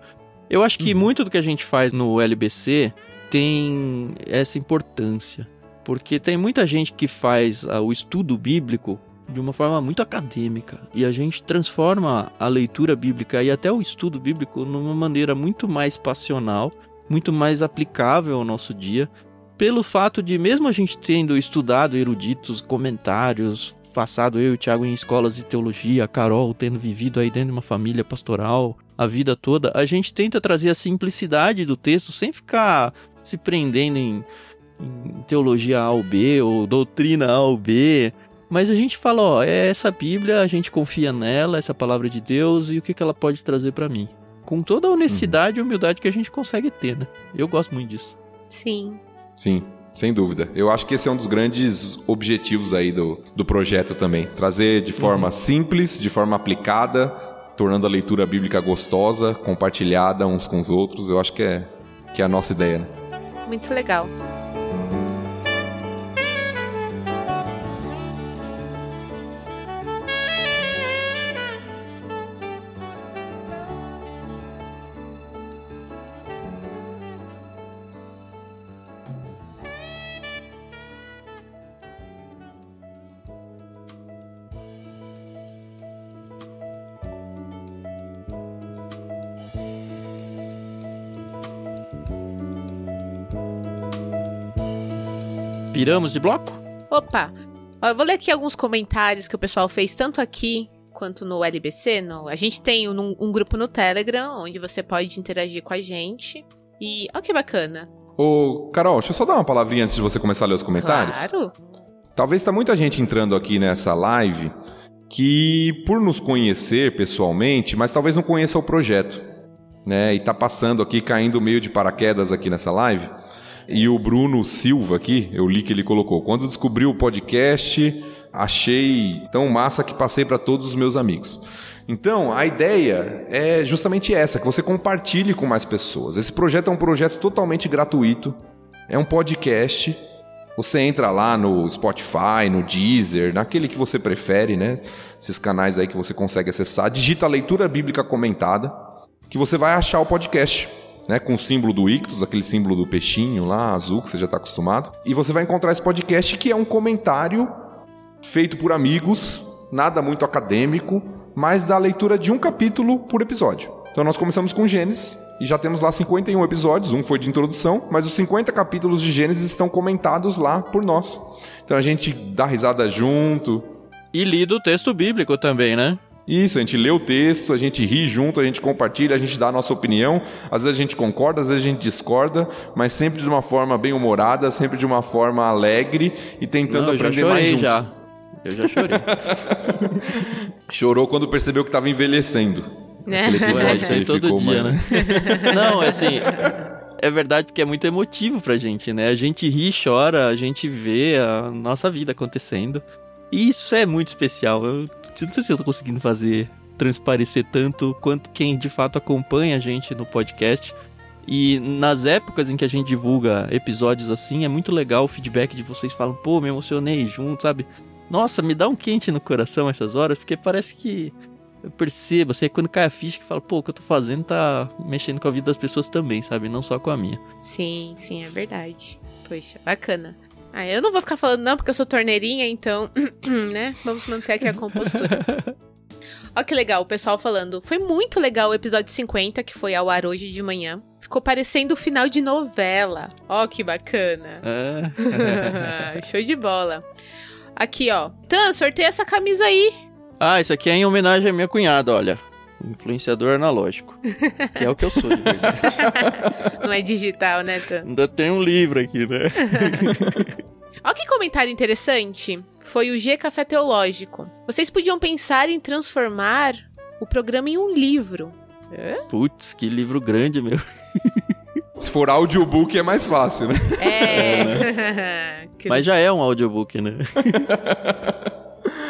Speaker 3: Eu acho que uhum. muito do que a gente faz no LBC tem essa importância. Porque tem muita gente que faz uh, o estudo bíblico de uma forma muito acadêmica. E a gente transforma a leitura bíblica e até o estudo bíblico numa maneira muito mais passional, muito mais aplicável ao nosso dia, pelo fato de, mesmo a gente tendo estudado eruditos, comentários, passado eu e o Thiago em escolas de teologia, a Carol tendo vivido aí dentro de uma família pastoral a vida toda, a gente tenta trazer a simplicidade do texto sem ficar se prendendo em, em teologia A ou B ou doutrina A ou B. Mas a gente fala, ó, é essa Bíblia, a gente confia nela, essa palavra de Deus e o que, que ela pode trazer para mim. Com toda a honestidade uhum. e humildade que a gente consegue ter, né? Eu gosto muito disso.
Speaker 1: Sim.
Speaker 2: Sim, sem dúvida. Eu acho que esse é um dos grandes objetivos aí do, do projeto também. Trazer de forma uhum. simples, de forma aplicada, tornando a leitura bíblica gostosa, compartilhada uns com os outros. Eu acho que é, que é a nossa ideia, né?
Speaker 1: Muito legal.
Speaker 3: Viramos de bloco?
Speaker 1: Opa! Eu vou ler aqui alguns comentários que o pessoal fez tanto aqui quanto no LBC. No, a gente tem um, um grupo no Telegram onde você pode interagir com a gente. E ó que bacana.
Speaker 2: Ô, Carol, deixa eu só dar uma palavrinha antes de você começar a ler os comentários.
Speaker 1: Claro.
Speaker 2: Talvez tá muita gente entrando aqui nessa live que, por nos conhecer pessoalmente, mas talvez não conheça o projeto, né? E tá passando aqui, caindo meio de paraquedas aqui nessa live. E o Bruno Silva aqui, eu li que ele colocou: quando descobri o podcast, achei tão massa que passei para todos os meus amigos. Então, a ideia é justamente essa, que você compartilhe com mais pessoas. Esse projeto é um projeto totalmente gratuito, é um podcast. Você entra lá no Spotify, no Deezer, naquele que você prefere, né? Esses canais aí que você consegue acessar. Digita leitura bíblica comentada, que você vai achar o podcast, né? Com o símbolo do Ictus, aquele símbolo do peixinho lá, azul, que você já está acostumado. E você vai encontrar esse podcast que é um comentário feito por amigos, nada muito acadêmico, mas da leitura de um capítulo por episódio. Então nós começamos com Gênesis e já temos lá 51 episódios, um foi de introdução, mas os 50 capítulos de Gênesis estão comentados lá por nós. Então a gente dá risada junto.
Speaker 3: E lido o texto bíblico também, né?
Speaker 2: Isso, a gente lê o texto, a gente ri junto, a gente compartilha, a gente dá a nossa opinião. Às vezes a gente concorda, às vezes a gente discorda, mas sempre de uma forma bem humorada, sempre de uma forma alegre e tentando
Speaker 3: Não, eu já
Speaker 2: aprender mais
Speaker 3: chorei
Speaker 2: junto.
Speaker 3: já. Eu já chorei.
Speaker 2: Chorou quando percebeu que estava envelhecendo.
Speaker 1: Né?
Speaker 2: Aquele episódio
Speaker 3: É,
Speaker 2: que
Speaker 3: isso aí
Speaker 2: ele
Speaker 3: todo
Speaker 2: ficou,
Speaker 3: dia,
Speaker 2: mano.
Speaker 3: né? Não, é assim. É verdade porque é muito emotivo pra gente, né? A gente ri, chora, a gente vê a nossa vida acontecendo. E isso é muito especial. Eu não sei se eu tô conseguindo fazer transparecer tanto quanto quem de fato acompanha a gente no podcast. E nas épocas em que a gente divulga episódios assim, é muito legal o feedback de vocês falam, pô, me emocionei junto, sabe? Nossa, me dá um quente no coração essas horas, porque parece que eu percebo, assim, é quando cai a ficha que fala, pô, o que eu tô fazendo tá mexendo com a vida das pessoas também, sabe? Não só com a minha.
Speaker 1: Sim, sim, é verdade. Poxa, bacana. Ah, eu não vou ficar falando não, porque eu sou torneirinha, então, né? Vamos manter aqui a compostura. Ó que legal, o pessoal falando. Foi muito legal o episódio 50, que foi ao ar hoje de manhã. Ficou parecendo o final de novela. Ó que bacana.
Speaker 3: É.
Speaker 1: Show de bola. Aqui, ó. Tan, sorteia essa camisa aí.
Speaker 3: ah, isso aqui é em homenagem à minha cunhada, olha. Influenciador analógico. Que é o que eu sou, de verdade.
Speaker 1: Não é digital, né, Tan?
Speaker 3: Ainda tem um livro aqui, né?
Speaker 1: Ó que comentário interessante. Foi o G Café Teológico. Vocês podiam pensar em transformar o programa em um livro.
Speaker 3: Putz, que livro grande, meu.
Speaker 2: Se for audiobook é mais fácil, né?
Speaker 1: É. Que-
Speaker 3: Mas já é um audiobook, né?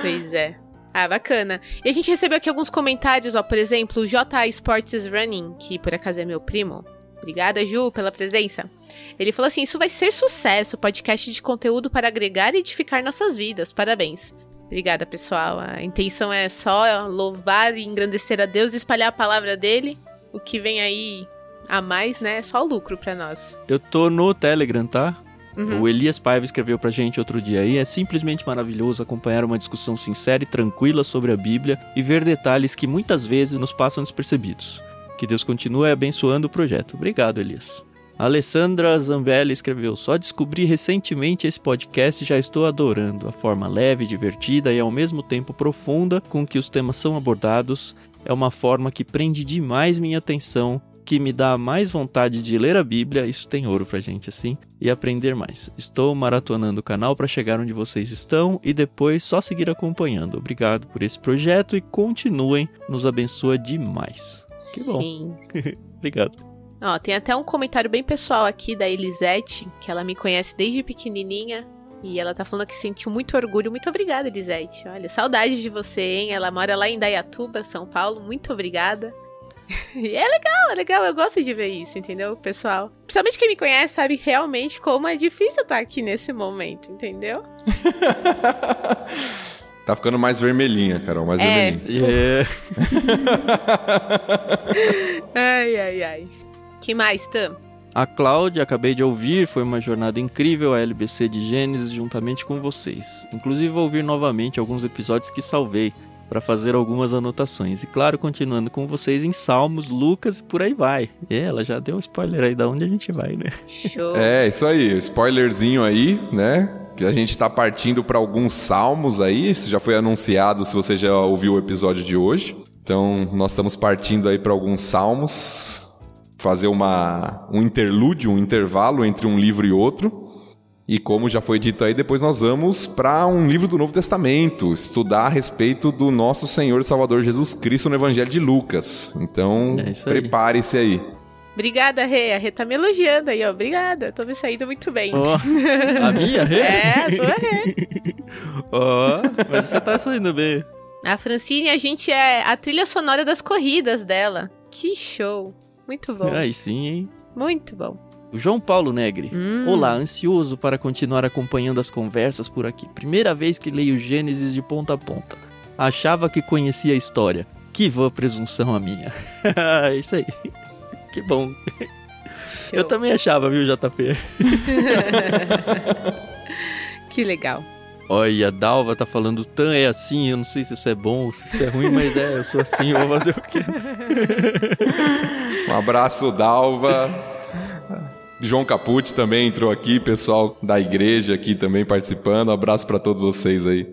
Speaker 1: Pois é. Ah, bacana. E a gente recebeu aqui alguns comentários, ó. Por exemplo, o JA Sports Running, que por acaso é meu primo. Obrigada, Ju, pela presença. Ele falou assim: Isso vai ser sucesso, podcast de conteúdo para agregar e edificar nossas vidas. Parabéns. Obrigada, pessoal. A intenção é só louvar e engrandecer a Deus e espalhar a palavra dele. O que vem aí a mais, né? É só lucro pra nós.
Speaker 3: Eu tô no Telegram, tá?
Speaker 1: Uhum.
Speaker 3: O Elias Paiva escreveu pra gente outro dia aí. É simplesmente maravilhoso acompanhar uma discussão sincera e tranquila sobre a Bíblia e ver detalhes que muitas vezes nos passam despercebidos. Que Deus continue abençoando o projeto. Obrigado, Elias. A Alessandra Zambelli escreveu: Só descobri recentemente esse podcast e já estou adorando. A forma leve, divertida e ao mesmo tempo profunda com que os temas são abordados é uma forma que prende demais minha atenção, que me dá mais vontade de ler a Bíblia. Isso tem ouro pra gente, assim, e aprender mais. Estou maratonando o canal para chegar onde vocês estão e depois só seguir acompanhando. Obrigado por esse projeto e continuem, nos abençoa demais. Que bom.
Speaker 1: Sim.
Speaker 3: Obrigado.
Speaker 1: Ó, tem até um comentário bem pessoal aqui da Elisete, que ela me conhece desde pequenininha. E ela tá falando que sentiu muito orgulho. Muito obrigada, Elisete. Olha, saudades de você, hein? Ela mora lá em Dayatuba, São Paulo. Muito obrigada. E é legal, é legal. Eu gosto de ver isso, entendeu, pessoal? Principalmente quem me conhece sabe realmente como é difícil estar aqui nesse momento, entendeu?
Speaker 2: Tá ficando mais vermelhinha, Carol, mais
Speaker 1: É.
Speaker 2: vermelhinha.
Speaker 3: É.
Speaker 1: Ai, ai, ai. Que mais, Tam?
Speaker 3: A Cláudia, acabei de ouvir, foi uma jornada incrível a LBC de Gênesis juntamente com vocês. Inclusive vou ouvir novamente alguns episódios que salvei. Para fazer algumas anotações. E claro, continuando com vocês em Salmos, Lucas e por aí vai. E ela já deu um spoiler aí da onde a gente vai, né?
Speaker 1: Show.
Speaker 2: É, isso aí, spoilerzinho aí, né? Que a gente tá partindo para alguns salmos aí, isso já foi anunciado se você já ouviu o episódio de hoje. Então, nós estamos partindo aí para alguns salmos, fazer uma um interlúdio, um intervalo entre um livro e outro. E como já foi dito aí, depois nós vamos para um livro do Novo Testamento, estudar a respeito do nosso Senhor e Salvador Jesus Cristo no Evangelho de Lucas. Então,
Speaker 3: É
Speaker 2: prepare-se aí.
Speaker 1: Obrigada, Rê. A Rê tá me elogiando aí, ó. Obrigada. Tô me saindo muito bem.
Speaker 3: Ó, a minha?
Speaker 1: É, a sua Rê.
Speaker 3: Ó, mas você tá saindo bem.
Speaker 1: A Francine, a gente é a trilha sonora das corridas dela. Que show. Muito bom.
Speaker 3: Aí sim, hein?
Speaker 1: Muito bom.
Speaker 3: O João Paulo Negre.
Speaker 1: Hum.
Speaker 3: Olá, ansioso para continuar acompanhando as conversas por aqui. Primeira vez que leio Gênesis de ponta a ponta. Achava que conhecia a história. Que vã presunção a minha. É Isso aí. Que bom.
Speaker 1: Show.
Speaker 3: Eu também achava, viu, JP?
Speaker 1: Que legal.
Speaker 3: Olha, a Dalva tá falando, Tan é assim, eu não sei se isso é bom ou se isso é ruim, mas é, eu sou assim, eu vou fazer o quê?
Speaker 2: Um abraço, Dalva. João Capucci também entrou aqui, pessoal da igreja aqui também participando. Um abraço para todos vocês aí.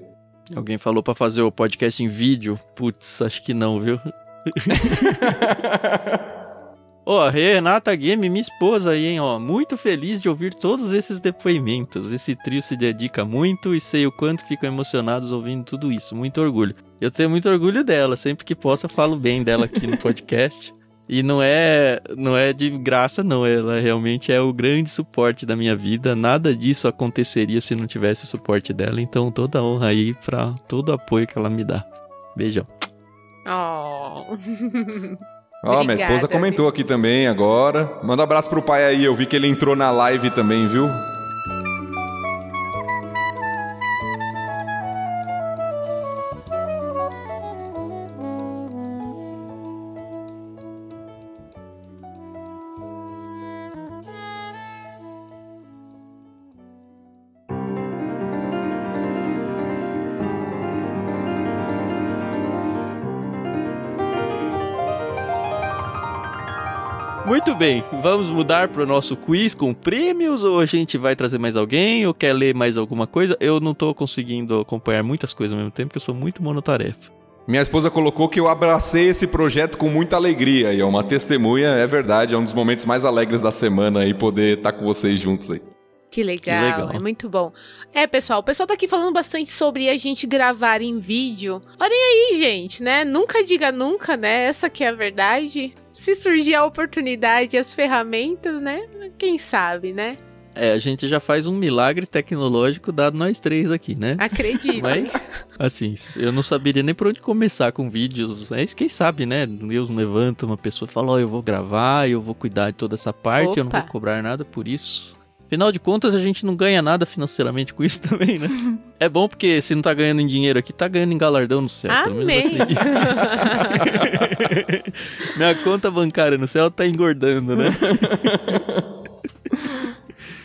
Speaker 3: Alguém falou pra fazer o podcast em vídeo? Putz, acho que não, viu? Ó, Renata Game, minha esposa aí, hein, ó. Muito feliz de ouvir todos esses depoimentos. Esse trio se dedica muito e sei o quanto ficam emocionados ouvindo tudo isso. Muito orgulho. Eu tenho muito orgulho dela. Sempre que posso, eu falo bem dela aqui no podcast. E não é, não é de graça, não. Ela realmente é o grande suporte da minha vida. Nada disso aconteceria se não tivesse o suporte dela. Então, toda honra aí pra todo o apoio que ela me dá. Beijão.
Speaker 1: Oh.
Speaker 2: Ó, minha
Speaker 1: Obrigada,
Speaker 2: esposa comentou aqui também agora. Manda um abraço pro pai aí, eu vi que ele entrou na live também, viu?
Speaker 3: Bem, vamos mudar pro nosso quiz com prêmios ou a gente vai trazer mais alguém ou quer ler mais alguma coisa? Eu não tô conseguindo acompanhar muitas coisas ao mesmo tempo porque eu sou muito monotarefa.
Speaker 2: Minha esposa colocou que eu abracei esse projeto com muita alegria e é uma testemunha, é verdade, é um dos momentos mais alegres da semana aí poder estar com vocês juntos aí.
Speaker 1: Que legal,
Speaker 3: legal.
Speaker 1: é muito bom. É, pessoal, o pessoal tá aqui falando bastante sobre a gente gravar em vídeo. Olhem aí, gente, né? Nunca diga nunca, né? Essa que é a verdade. Se surgir a oportunidade as ferramentas, né? Quem sabe, né?
Speaker 3: É, a gente já faz um milagre tecnológico dado nós três aqui, né?
Speaker 1: Acredito.
Speaker 3: Mas, assim, eu não saberia nem por onde começar com vídeos. Mas quem sabe, né? Deus levanta uma pessoa e fala: Ó, eu vou gravar, eu vou cuidar de toda essa parte, eu não
Speaker 1: Opa.
Speaker 3: vou cobrar nada por isso. Afinal de contas, a gente não ganha nada financeiramente com isso também, né? é bom porque se não tá ganhando em dinheiro aqui, tá ganhando em galardão no céu. Pelo menos
Speaker 1: Amém.
Speaker 3: acredito nisso. Minha conta bancária no céu tá engordando, né?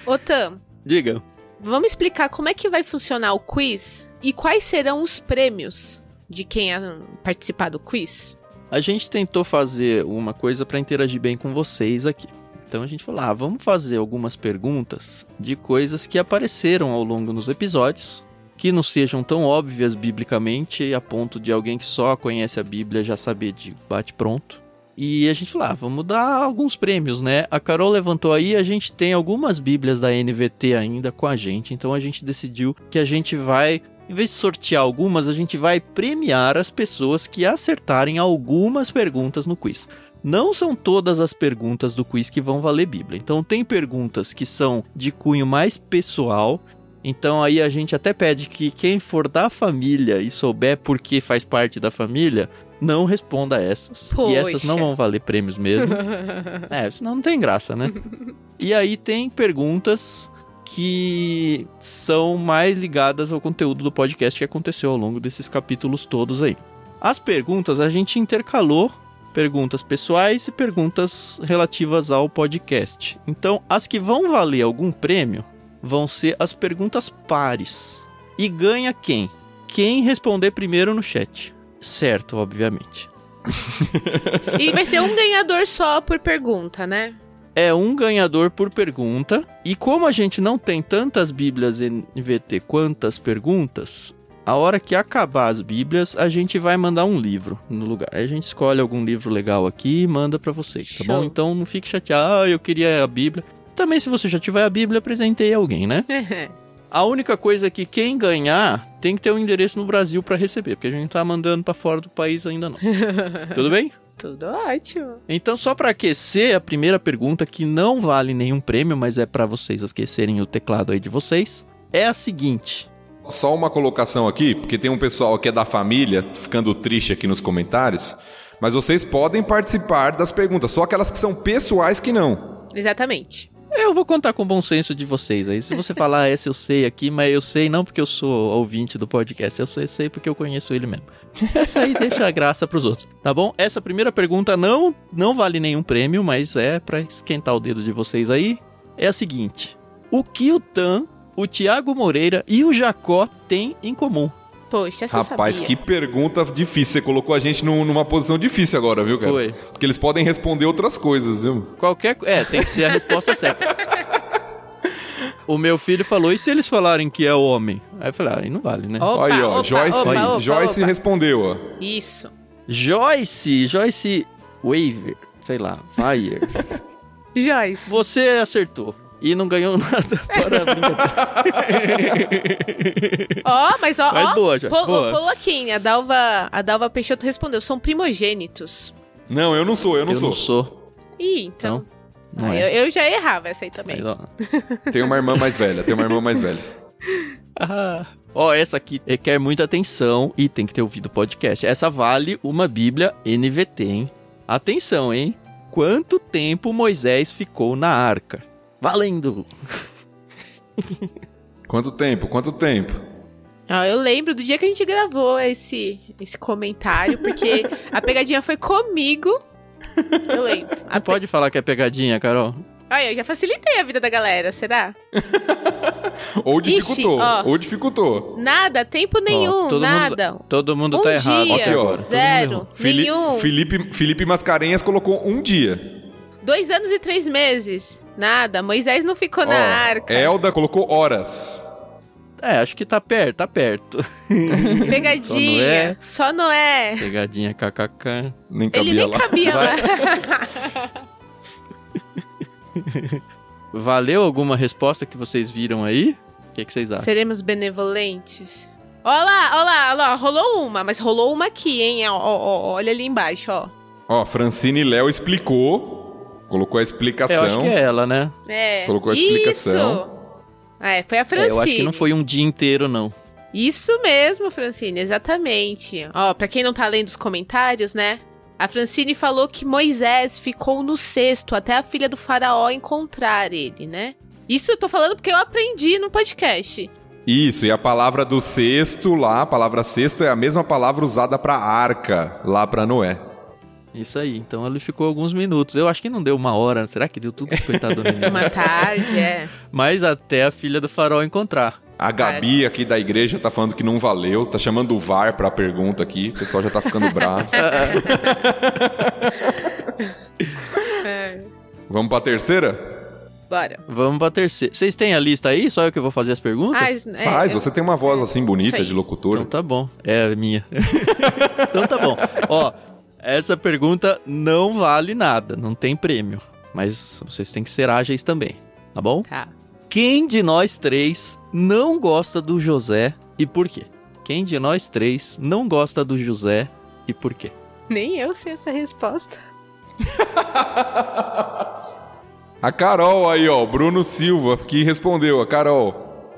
Speaker 1: Ô, Tam,
Speaker 3: Diga.
Speaker 1: vamos explicar como é que vai funcionar o quiz e quais serão os prêmios de quem a- participar do quiz?
Speaker 3: A gente tentou fazer uma coisa para interagir bem com vocês aqui. Então a gente falou: ah, vamos fazer algumas perguntas de coisas que apareceram ao longo dos episódios, que não sejam tão óbvias biblicamente a ponto de alguém que só conhece a Bíblia já saber de bate-pronto. E a gente falou: ah, vamos dar alguns prêmios, né? A Carol levantou aí, a gente tem algumas Bíblias da NVT ainda com a gente, então a gente decidiu que a gente vai em vez de sortear algumas, a gente vai premiar as pessoas que acertarem algumas perguntas no quiz. Não são todas as perguntas do quiz que vão valer Bíblia. Então, tem perguntas que são de cunho mais pessoal. Então, aí a gente até pede que quem for da família e souber por que faz parte da família, não responda essas. E essas não
Speaker 1: Poxa.
Speaker 3: vão valer prêmios mesmo. É, senão não tem graça, né? e aí tem perguntas que são mais ligadas ao conteúdo do podcast que aconteceu ao longo desses capítulos todos aí. As perguntas a gente intercalou perguntas pessoais e perguntas relativas ao podcast. Então, as que vão valer algum prêmio vão ser as perguntas pares. E ganha quem? Quem responder primeiro no chat. certo, obviamente.
Speaker 1: E vai ser um ganhador só por pergunta, né?
Speaker 3: É um ganhador por pergunta. E como a gente não tem tantas Bíblias NVT quantas perguntas, a hora que acabar as Bíblias, a gente vai mandar um livro no lugar. Aí a gente escolhe algum livro legal aqui e manda para vocês, tá
Speaker 1: Show.
Speaker 3: bom? Então não fique chateado, ah, eu queria a Bíblia. Também se você já tiver a Bíblia, apresentei alguém, né? A única coisa é que quem ganhar tem que ter um endereço no Brasil para receber, porque a gente não tá mandando para fora do país ainda não. Tudo bem?
Speaker 1: Tudo ótimo.
Speaker 3: Então, só para aquecer, a primeira pergunta, que não vale nenhum prêmio, mas é para vocês aquecerem o teclado aí de vocês, é a seguinte.
Speaker 2: Só uma colocação aqui, porque tem um pessoal que é da família ficando triste aqui nos comentários, mas vocês podem participar das perguntas, só aquelas que são pessoais que não.
Speaker 1: Exatamente.
Speaker 3: Eu vou contar com o bom senso de vocês aí. Se você falar "Ah, essa eu sei aqui, mas eu sei não porque eu sou ouvinte do podcast, eu sei, sei porque eu conheço ele mesmo. Essa aí deixa a graça pros outros, tá bom? Essa primeira pergunta não não vale nenhum prêmio, mas é pra esquentar o dedo de vocês aí. É a seguinte: O que o Tan, o Tiago Moreira e o Jacó têm em comum?
Speaker 1: Poxa, essa
Speaker 2: Rapaz,
Speaker 1: sabia.
Speaker 2: que pergunta difícil. Você colocou a gente num- numa posição difícil agora, viu, cara?
Speaker 3: Foi.
Speaker 2: Porque eles podem responder outras coisas, viu?
Speaker 3: Qualquer. É, tem que ser a resposta certa. O meu filho falou, e se eles falarem que é homem? Aí eu falei, ah, aí não vale, né?
Speaker 1: Opa,
Speaker 2: Aí, ó,
Speaker 1: opa,
Speaker 2: Joyce,
Speaker 1: opa, opa,
Speaker 2: Joyce
Speaker 1: opa.
Speaker 2: respondeu, ó.
Speaker 1: Isso.
Speaker 3: Joyce, Joyce Waver, sei lá, Fire.
Speaker 1: Joyce.
Speaker 3: Você acertou. E não ganhou nada.
Speaker 1: Ó, mas ó,
Speaker 3: Mas
Speaker 1: ó.
Speaker 3: boa, Joyce,
Speaker 1: Pô-
Speaker 3: boa.
Speaker 1: Coloquinha, a Dalva, a Dalva Peixoto respondeu, são primogênitos.
Speaker 2: Não, eu não sou, eu não
Speaker 3: eu
Speaker 2: sou.
Speaker 3: não sou.
Speaker 1: Ih, então.
Speaker 3: Não
Speaker 1: Ah,
Speaker 3: é.
Speaker 1: eu, eu já errava essa aí também.
Speaker 3: Mas, ó.
Speaker 2: Tenho uma irmã mais velha, tenho uma irmã mais velha.
Speaker 3: Ah. Ó, essa aqui requer muita atenção e tem que ter ouvido o podcast. Essa vale uma Bíblia NVT, hein? Atenção, hein? Quanto tempo Moisés ficou na arca? Valendo!
Speaker 2: Quanto tempo? Quanto tempo?
Speaker 1: Ah, eu lembro do dia que a gente gravou esse, esse comentário, porque a pegadinha foi comigo. Eu lembro.
Speaker 3: Não
Speaker 1: pe-
Speaker 3: pode falar que é pegadinha, Carol.
Speaker 1: Olha, eu já facilitei a vida da galera, será?
Speaker 2: Ou dificultou,
Speaker 1: ó.
Speaker 2: ou dificultou.
Speaker 1: Nada, tempo nenhum,
Speaker 3: Ó, todo
Speaker 1: nada.
Speaker 3: Mundo, todo mundo
Speaker 1: um
Speaker 3: tá errado.
Speaker 1: dia,
Speaker 2: Aqui, ó.
Speaker 3: agora. Todo mundo
Speaker 1: zero,
Speaker 3: errou.
Speaker 2: Fili-
Speaker 1: nenhum.
Speaker 2: Felipe, Felipe Mascarenhas colocou um dia.
Speaker 1: Dois anos e três meses. Nada. Moisés não ficou na
Speaker 2: Ó,
Speaker 1: arca.
Speaker 2: Elda colocou horas.
Speaker 3: É, acho que tá perto, tá perto.
Speaker 1: Pegadinha. Só Noé.
Speaker 3: Pegadinha kkk.
Speaker 2: Nem cabia
Speaker 1: Ele nem
Speaker 2: lá.
Speaker 1: cabia lá.
Speaker 3: Valeu alguma resposta que vocês viram aí? O que, que vocês acham?
Speaker 1: Seremos benevolentes. Olha lá, olha lá, olha lá. Rolou uma, mas rolou uma aqui, hein? Ó, ó, ó, olha ali embaixo, ó.
Speaker 2: Ó, Francine Léo explicou, colocou a
Speaker 3: É,
Speaker 2: explicação.
Speaker 3: eu acho que é ela, né?
Speaker 1: É.
Speaker 2: Colocou a
Speaker 1: Isso.
Speaker 2: explicação.
Speaker 1: É, foi a
Speaker 3: É,
Speaker 1: Francine.
Speaker 3: eu acho que não foi um dia inteiro, não.
Speaker 1: Isso mesmo, Francine, exatamente. Ó, pra quem não tá lendo os comentários, né? A Francine falou que Moisés ficou no cesto até a filha do faraó encontrar ele, né? Isso eu tô falando porque eu aprendi no podcast.
Speaker 2: Isso, e a palavra do cesto lá, a palavra cesto é a mesma palavra usada pra arca, lá pra Noé.
Speaker 3: Isso aí. Então ele ficou alguns minutos. Eu acho que não deu uma hora. Será que deu tudo coitado do menino?
Speaker 1: Uma tarde, é.
Speaker 3: Mas até a filha do farol encontrar.
Speaker 2: A Gabi aqui da igreja tá falando que não valeu, tá chamando o VAR pra pergunta aqui, o pessoal já tá ficando bravo.
Speaker 1: É.
Speaker 2: Vamos pra terceira?
Speaker 1: Bora.
Speaker 3: Vamos pra terceira. Vocês têm a lista aí? Só eu que vou fazer as perguntas?
Speaker 1: Ah, é,
Speaker 2: Faz,
Speaker 1: eu-
Speaker 2: você tem uma voz assim bonita de locutor.
Speaker 3: Então tá bom. É a minha. então tá bom. Ó, essa pergunta não vale nada. Não tem prêmio. Mas vocês têm que ser ágeis também. Tá bom?
Speaker 1: Tá.
Speaker 3: Quem de nós três não gosta do José e por quê? Quem de nós três não gosta do José e por quê?
Speaker 1: Nem eu sei essa resposta.
Speaker 2: A Carol aí, ó, Bruno Silva, que respondeu, a Carol.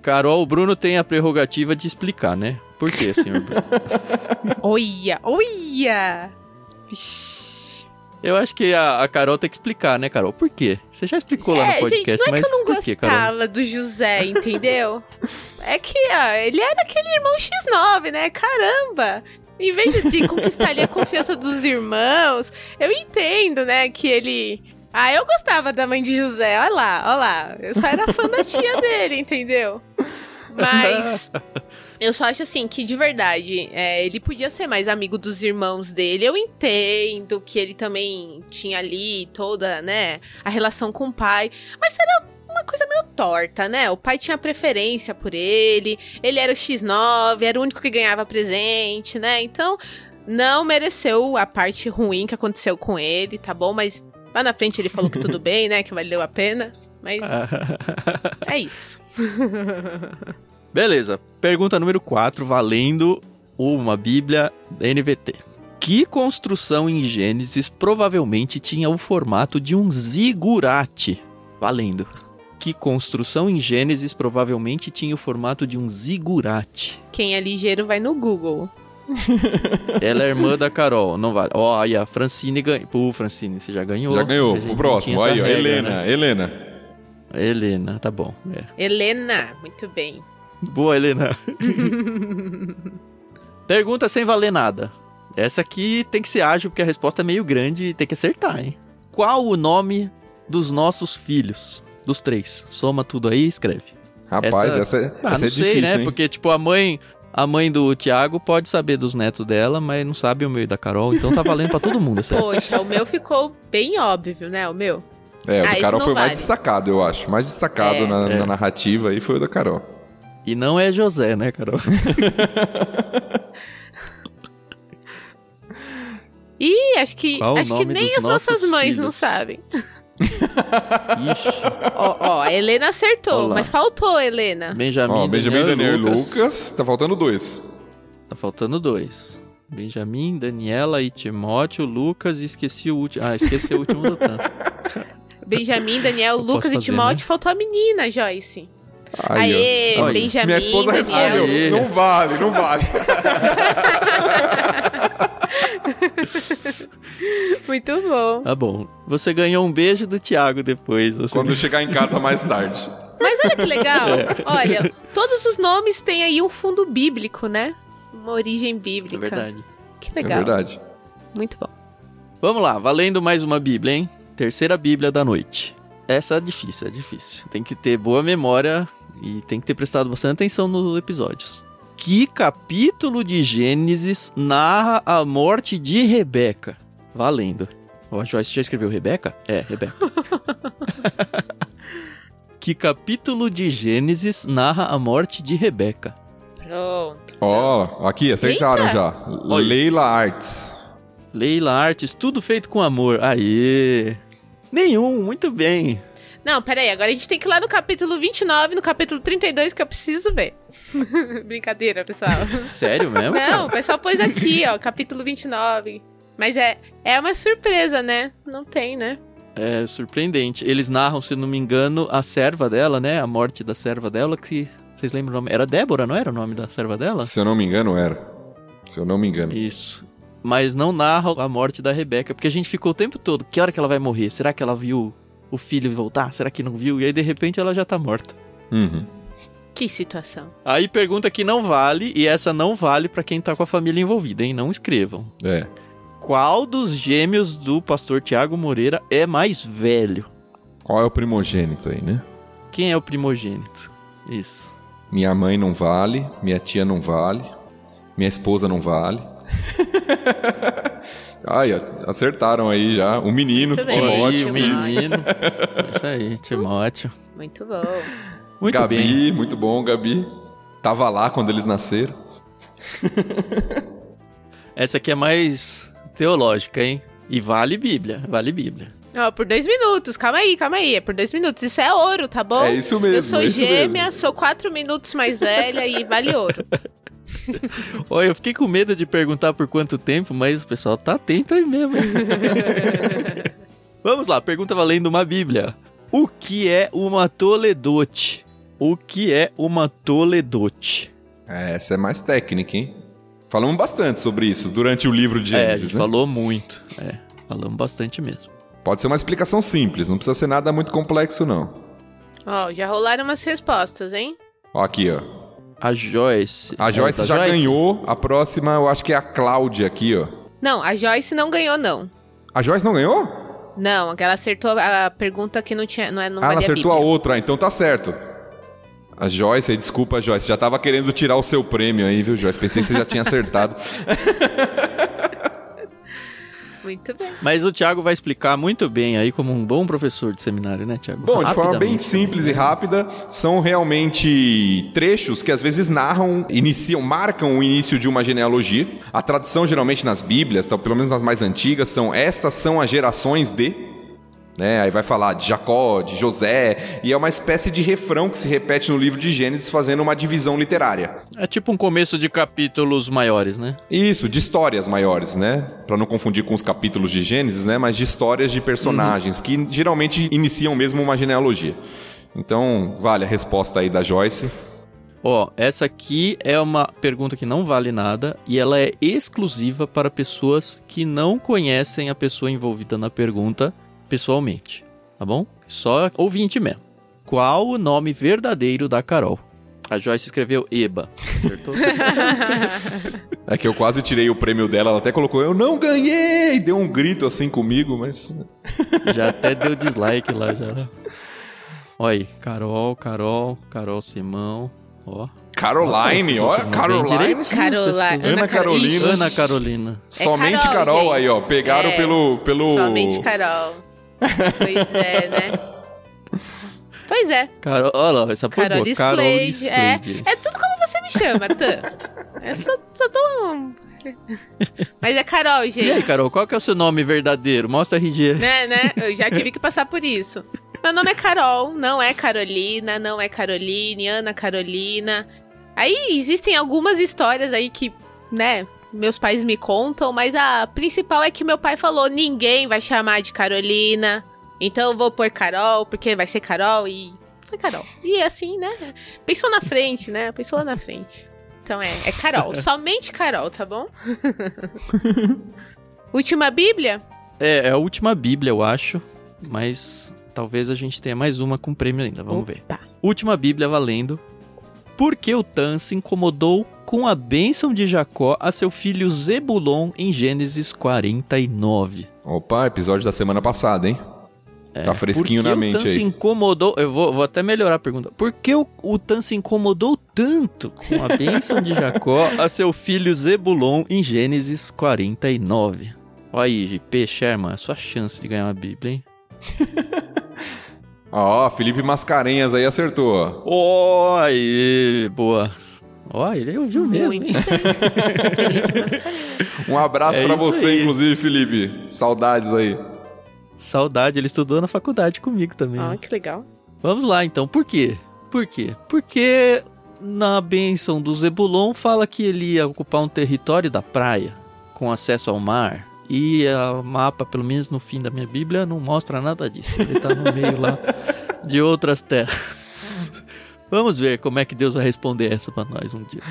Speaker 3: Carol, o Bruno tem a prerrogativa de explicar, né? Por quê, senhor Bruno?
Speaker 1: Olha! Vixe.
Speaker 3: Eu acho que a, a Carol tem que explicar, né, Carol? Por quê? Você já explicou lá no
Speaker 1: É,
Speaker 3: podcast,
Speaker 1: gente, não é que eu não
Speaker 3: por quê,
Speaker 1: gostava do José, entendeu? é que, ó, ele era aquele irmão X9, né? Caramba! Em vez de- de conquistar ali a confiança dos irmãos, eu entendo, né, que ele... Ah, eu gostava da mãe de José, olha lá, olha lá. Eu só era fã da tia dele, entendeu? Mas Eu só acho assim que, de verdade, é, ele podia ser mais amigo dos irmãos dele. Eu entendo que ele também tinha ali toda, né, a relação com o pai. Mas era uma coisa meio torta, né? O pai tinha preferência por ele, ele era o X9, era o único que ganhava presente, né? Então, não mereceu a parte ruim que aconteceu com ele, tá bom? Mas lá na frente ele falou que tudo bem, né? Que valeu a pena. Mas é isso.
Speaker 3: Beleza. Pergunta número 4, valendo uma Bíblia NVT. Que construção em Gênesis provavelmente tinha o formato de um zigurate? Valendo. Que construção em Gênesis provavelmente tinha o formato de um zigurate?
Speaker 1: Quem é ligeiro vai no Google.
Speaker 3: Ela é irmã da Carol, não vale. Ó, aí a Francine ganhou. Pô, Francine, você já ganhou.
Speaker 2: Já ganhou. O próximo. Aí, ó. Helena.
Speaker 3: né?
Speaker 2: Helena.
Speaker 3: Helena, tá bom. é.
Speaker 1: Helena, muito bem.
Speaker 3: Boa, Helena. Pergunta sem valer nada. Essa aqui tem que ser ágil, porque a resposta é meio grande e tem que acertar, hein? Qual o nome dos nossos filhos? Dos três. Soma tudo aí e escreve.
Speaker 2: Rapaz,
Speaker 3: Essa-
Speaker 2: essa, é,
Speaker 3: Ah,
Speaker 2: essa
Speaker 3: não
Speaker 2: é
Speaker 3: sei,
Speaker 2: difícil,
Speaker 3: né?
Speaker 2: hein?
Speaker 3: Porque, tipo, a mãe. A mãe do Thiago pode saber dos netos dela, mas não sabe o meu e da Carol, então tá valendo pra todo mundo. essa-
Speaker 1: Poxa, o meu ficou bem óbvio, né? O meu.
Speaker 2: É, o
Speaker 1: Ah,
Speaker 2: do Carol
Speaker 1: não
Speaker 2: foi mais
Speaker 1: vale.
Speaker 2: destacado, eu acho. Mais destacado
Speaker 1: É.
Speaker 2: na,
Speaker 3: É.
Speaker 2: na narrativa aí foi o da Carol.
Speaker 3: E não é José, né, Carol?
Speaker 1: Ih, acho que,
Speaker 3: Qual o
Speaker 1: acho que nem as nossas mães não
Speaker 3: filhos?
Speaker 1: sabem.
Speaker 3: Ixi.
Speaker 1: Ó, ó, a Helena acertou,
Speaker 3: Olá.
Speaker 1: mas faltou, Helena.
Speaker 3: Benjamin,
Speaker 2: Ó, Benjamin, Daniel e
Speaker 3: Lucas.
Speaker 2: Lucas. Tá faltando dois.
Speaker 3: Tá faltando dois. Benjamin, Daniela e Timóteo, Lucas e esqueci o último. Ah, esqueci o último do tanto.
Speaker 1: Benjamin, Daniel, Lucas e Timóteo,
Speaker 3: né?
Speaker 1: faltou a menina, Joyce.
Speaker 2: Aí.
Speaker 1: Aê, Benjamin,
Speaker 2: Minha esposa
Speaker 1: Daniel.
Speaker 2: respondeu.
Speaker 3: Aê.
Speaker 2: Não vale, não vale.
Speaker 1: Muito bom.
Speaker 3: Tá bom. Você ganhou um beijo do Thiago depois. Você...
Speaker 2: Quando chegar em casa mais tarde.
Speaker 1: Mas olha que legal.
Speaker 3: É.
Speaker 1: Olha, todos os nomes têm aí um fundo bíblico, né? Uma origem bíblica.
Speaker 3: É verdade.
Speaker 1: Que
Speaker 2: É
Speaker 1: legal.
Speaker 2: verdade.
Speaker 1: Muito bom.
Speaker 3: Vamos lá, valendo mais uma Bíblia, hein? Terceira Bíblia da noite. Essa é difícil, é difícil. Tem que ter boa memória e tem que ter prestado bastante atenção nos episódios. Que capítulo de Gênesis narra a morte de Rebeca? Valendo. Ó, a Joyce já escreveu Rebeca? É, Rebeca. que capítulo de Gênesis narra a morte de Rebeca?
Speaker 1: Pronto.
Speaker 2: Ó, aqui, acertaram
Speaker 1: Eita.
Speaker 2: já. Leila Arts.
Speaker 3: Leila Artes, tudo feito com amor. Aê! Nenhum, muito bem.
Speaker 1: Não, peraí, agora a gente tem que ir lá no capítulo 29, no capítulo 32, que eu preciso ver. Brincadeira, pessoal.
Speaker 3: Sério mesmo?
Speaker 1: Não, o pessoal pôs aqui, ó, capítulo 29. Mas é, é uma surpresa, né? Não tem, né?
Speaker 3: É surpreendente. Eles narram, se não me engano, a serva dela, né? A morte da serva dela, que. Vocês lembram o nome? Era Débora, não era o nome da serva dela?
Speaker 2: Se eu não me engano, era. Se eu não me engano.
Speaker 3: Isso. Mas não narra a morte da Rebeca, porque a gente ficou o tempo todo. Que hora que ela vai morrer? Será que ela viu o filho voltar? Será que não viu? E aí, de repente, ela já tá morta.
Speaker 2: Uhum.
Speaker 1: Que situação.
Speaker 3: Aí pergunta que não vale, e essa não vale pra quem tá com a família envolvida, hein? Não escrevam.
Speaker 2: É.
Speaker 3: Qual dos gêmeos do pastor Tiago Moreira é mais velho?
Speaker 2: Qual é o primogênito aí, né?
Speaker 3: Quem é o primogênito? Isso.
Speaker 2: Minha mãe não vale, minha tia não vale, minha esposa não vale. Ai, acertaram aí já. O menino, Timóteo.
Speaker 3: o menino. Isso aí, Timóteo.
Speaker 1: Muito bom.
Speaker 3: Muito
Speaker 2: Gabi,
Speaker 3: bem.
Speaker 2: muito bom, Gabi. Tava lá quando eles nasceram.
Speaker 3: Essa aqui é mais teológica, hein? E vale Bíblia, vale Bíblia.
Speaker 1: Ó, por dois minutos, calma aí, calma aí. É por dois minutos. Isso é ouro, tá bom?
Speaker 2: É isso mesmo.
Speaker 1: Eu sou
Speaker 2: é
Speaker 1: gêmea,
Speaker 2: mesmo.
Speaker 1: sou quatro minutos mais velha e vale ouro.
Speaker 3: Olha, eu fiquei com medo de perguntar por quanto tempo, mas o pessoal tá atento aí mesmo. Vamos lá, pergunta valendo uma Bíblia. O que é uma toledote? O que é uma toledote?
Speaker 2: É, essa é mais técnica, hein? Falamos bastante sobre isso durante o livro de
Speaker 3: é, a
Speaker 2: Gênesis,
Speaker 3: gente
Speaker 2: né?
Speaker 3: falou muito. É, falamos bastante mesmo.
Speaker 2: Pode ser uma explicação simples, não precisa ser nada muito complexo, não.
Speaker 1: Ó, já rolaram umas respostas, hein?
Speaker 2: Ó, aqui, ó.
Speaker 3: A Joyce.
Speaker 2: A
Speaker 3: é,
Speaker 2: Joyce
Speaker 3: da
Speaker 2: já ganhou. A próxima, eu acho que é a Cláudia aqui, ó.
Speaker 1: Não, a Joyce não ganhou, não.
Speaker 2: A Joyce não ganhou?
Speaker 1: Não, ela acertou a pergunta que não tinha, não, é, não
Speaker 2: ah, ela acertou a
Speaker 1: Bíblia.
Speaker 2: outra, ah, então tá certo. A Joyce, aí, desculpa, Joyce. Já tava querendo tirar o seu prêmio aí, viu, Joyce? Pensei que você já tinha acertado.
Speaker 1: Muito bem.
Speaker 3: Mas o Thiago vai explicar muito bem aí, como um bom professor de seminário, né, Thiago?
Speaker 2: Bom, de forma bem simples e rápida, são realmente trechos que às vezes narram, iniciam, marcam o início de uma genealogia. A tradição geralmente nas Bíblias, pelo menos nas mais antigas, são estas são as gerações de né? Aí vai falar de Jacó, de José, e é uma espécie de refrão que se repete no livro de Gênesis, fazendo uma divisão literária.
Speaker 3: É tipo um começo de capítulos maiores, né?
Speaker 2: Isso, de histórias maiores, né? Pra não confundir com os capítulos de Gênesis, né? Mas de histórias de personagens que geralmente iniciam mesmo uma genealogia. Então, vale a resposta aí da Joyce.
Speaker 3: Ó, essa aqui é uma pergunta que não vale nada e ela é exclusiva para pessoas que não conhecem a pessoa envolvida na pergunta pessoalmente, tá bom? Só ouvinte mesmo. Qual o nome verdadeiro da Carol? A Joyce escreveu Eba, acertou?
Speaker 2: É que eu quase tirei o prêmio dela, ela até colocou, eu não ganhei! Deu um grito assim comigo, mas.
Speaker 3: já até deu dislike lá, já. Olha aí, Carol, Carol, Carol Simão, ó.
Speaker 2: Caroline,
Speaker 3: Ó,
Speaker 2: olha, Caroline.
Speaker 1: Carola...
Speaker 3: Ana
Speaker 2: Carolina.
Speaker 3: Ana Carolina.
Speaker 2: Somente
Speaker 1: Carol,
Speaker 2: aí, ó. Pegaram
Speaker 1: É,
Speaker 2: pelo, pelo.
Speaker 1: Somente Carol. Pois é, né? Pois é.
Speaker 3: Carol, olha lá, essa
Speaker 1: Carol
Speaker 3: boa. Carol.
Speaker 1: É, é tudo como você me chama, Tan. Eu só, só tô... um- Mas é Carol, gente.
Speaker 3: E aí, Carol, qual que é o seu nome verdadeiro? Mostra o RG.
Speaker 1: Né, né? Eu já tive que passar por isso. Meu nome é Carol, não é Carolina, não é Caroline, Ana Carolina. Aí existem algumas histórias aí que, né, meus pais me contam, mas a principal é que meu pai falou: ninguém vai chamar de Carolina. Então eu vou pôr Carol, porque vai ser Carol e. Foi Carol. E assim, né? Pensou na frente, né? Pensou lá na frente. Então é, é Carol. Somente Carol, tá bom? Última Bíblia?
Speaker 3: É, é a última Bíblia, eu acho. Mas talvez a gente tenha mais uma com prêmio ainda. Vamos ver.
Speaker 1: Opa.
Speaker 3: Última Bíblia valendo. Por que o Tan se incomodou com a bênção de Jacó a seu filho Zebulon em Gênesis 49?
Speaker 2: Opa, episódio da semana passada, hein? tá fresquinho
Speaker 3: Por que
Speaker 2: na mente
Speaker 3: o Tan
Speaker 2: aí.
Speaker 3: se incomodou. Eu vou, vou até melhorar a pergunta. Por que o, o Tan se incomodou tanto com a bênção de Jacó a seu filho Zebulon em Gênesis 49? Olha aí, JP Sherman, a sua chance de ganhar uma Bíblia, hein?
Speaker 2: Ó, Felipe Mascarenhas aí acertou. ó.
Speaker 3: Aí, boa. Ó, ele ouviu mesmo, hein?
Speaker 1: Muito Felipe Mascarenhas.
Speaker 2: Um abraço
Speaker 3: É
Speaker 2: pra
Speaker 3: isso
Speaker 2: você,
Speaker 3: aí.
Speaker 2: inclusive, Felipe. Saudades aí.
Speaker 3: Saudade, ele estudou na faculdade comigo também.
Speaker 1: Ó, que legal.
Speaker 3: Vamos lá então, por quê? Por quê? Porque na bênção do Zebulon fala que ele ia ocupar um território da praia, com acesso ao mar. E o mapa, pelo menos no fim da minha Bíblia, não mostra nada disso. Ele tá no meio lá de outras terras. Vamos ver como é que Deus vai responder essa pra nós um dia.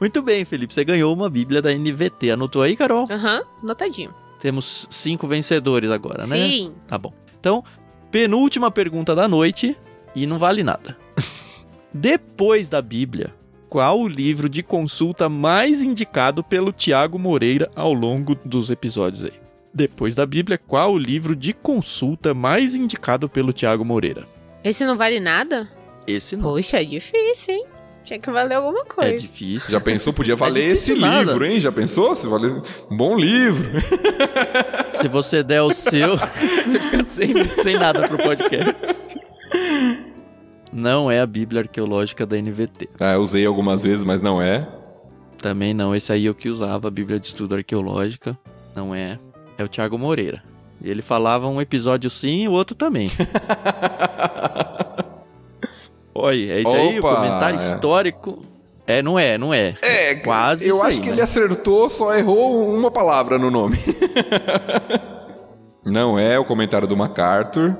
Speaker 3: Muito bem, Felipe, você ganhou uma Bíblia da NVT. Anotou aí, Carol?
Speaker 1: Aham, notadinho.
Speaker 3: Temos cinco vencedores agora, né?
Speaker 1: Sim.
Speaker 3: Tá bom. Então, penúltima pergunta da noite e não vale nada. Depois da Bíblia, qual o livro de consulta mais indicado pelo Tiago Moreira ao longo dos episódios aí? Depois da Bíblia, qual o livro de consulta mais indicado pelo Tiago Moreira?
Speaker 1: Esse não vale nada?
Speaker 3: Esse não.
Speaker 1: Poxa, é difícil, hein? Tinha que valer alguma
Speaker 3: É
Speaker 1: coisa.
Speaker 3: difícil.
Speaker 2: Já pensou? Podia valer
Speaker 3: difícil
Speaker 2: esse
Speaker 3: nada.
Speaker 2: livro, hein? Já pensou? Se valer... Um bom livro.
Speaker 3: Se você der o seu, você fica sem, sem nada pro podcast. Não é a Bíblia Arqueológica da NVT.
Speaker 2: Ah, eu usei algumas vezes, mas não é.
Speaker 3: Também não, esse aí é o que usava, a Bíblia de Estudo Arqueológica. Não é. É o Thiago Moreira. Ele falava um episódio sim e o outro também. Oi, é isso aí, o
Speaker 2: Opa,
Speaker 3: comentário
Speaker 2: é.
Speaker 3: histórico. É, não é, não é.
Speaker 2: É,
Speaker 3: Quase
Speaker 2: Eu acho
Speaker 3: aí,
Speaker 2: que
Speaker 3: né?
Speaker 2: ele acertou, só errou uma palavra no nome. não é o comentário do MacArthur,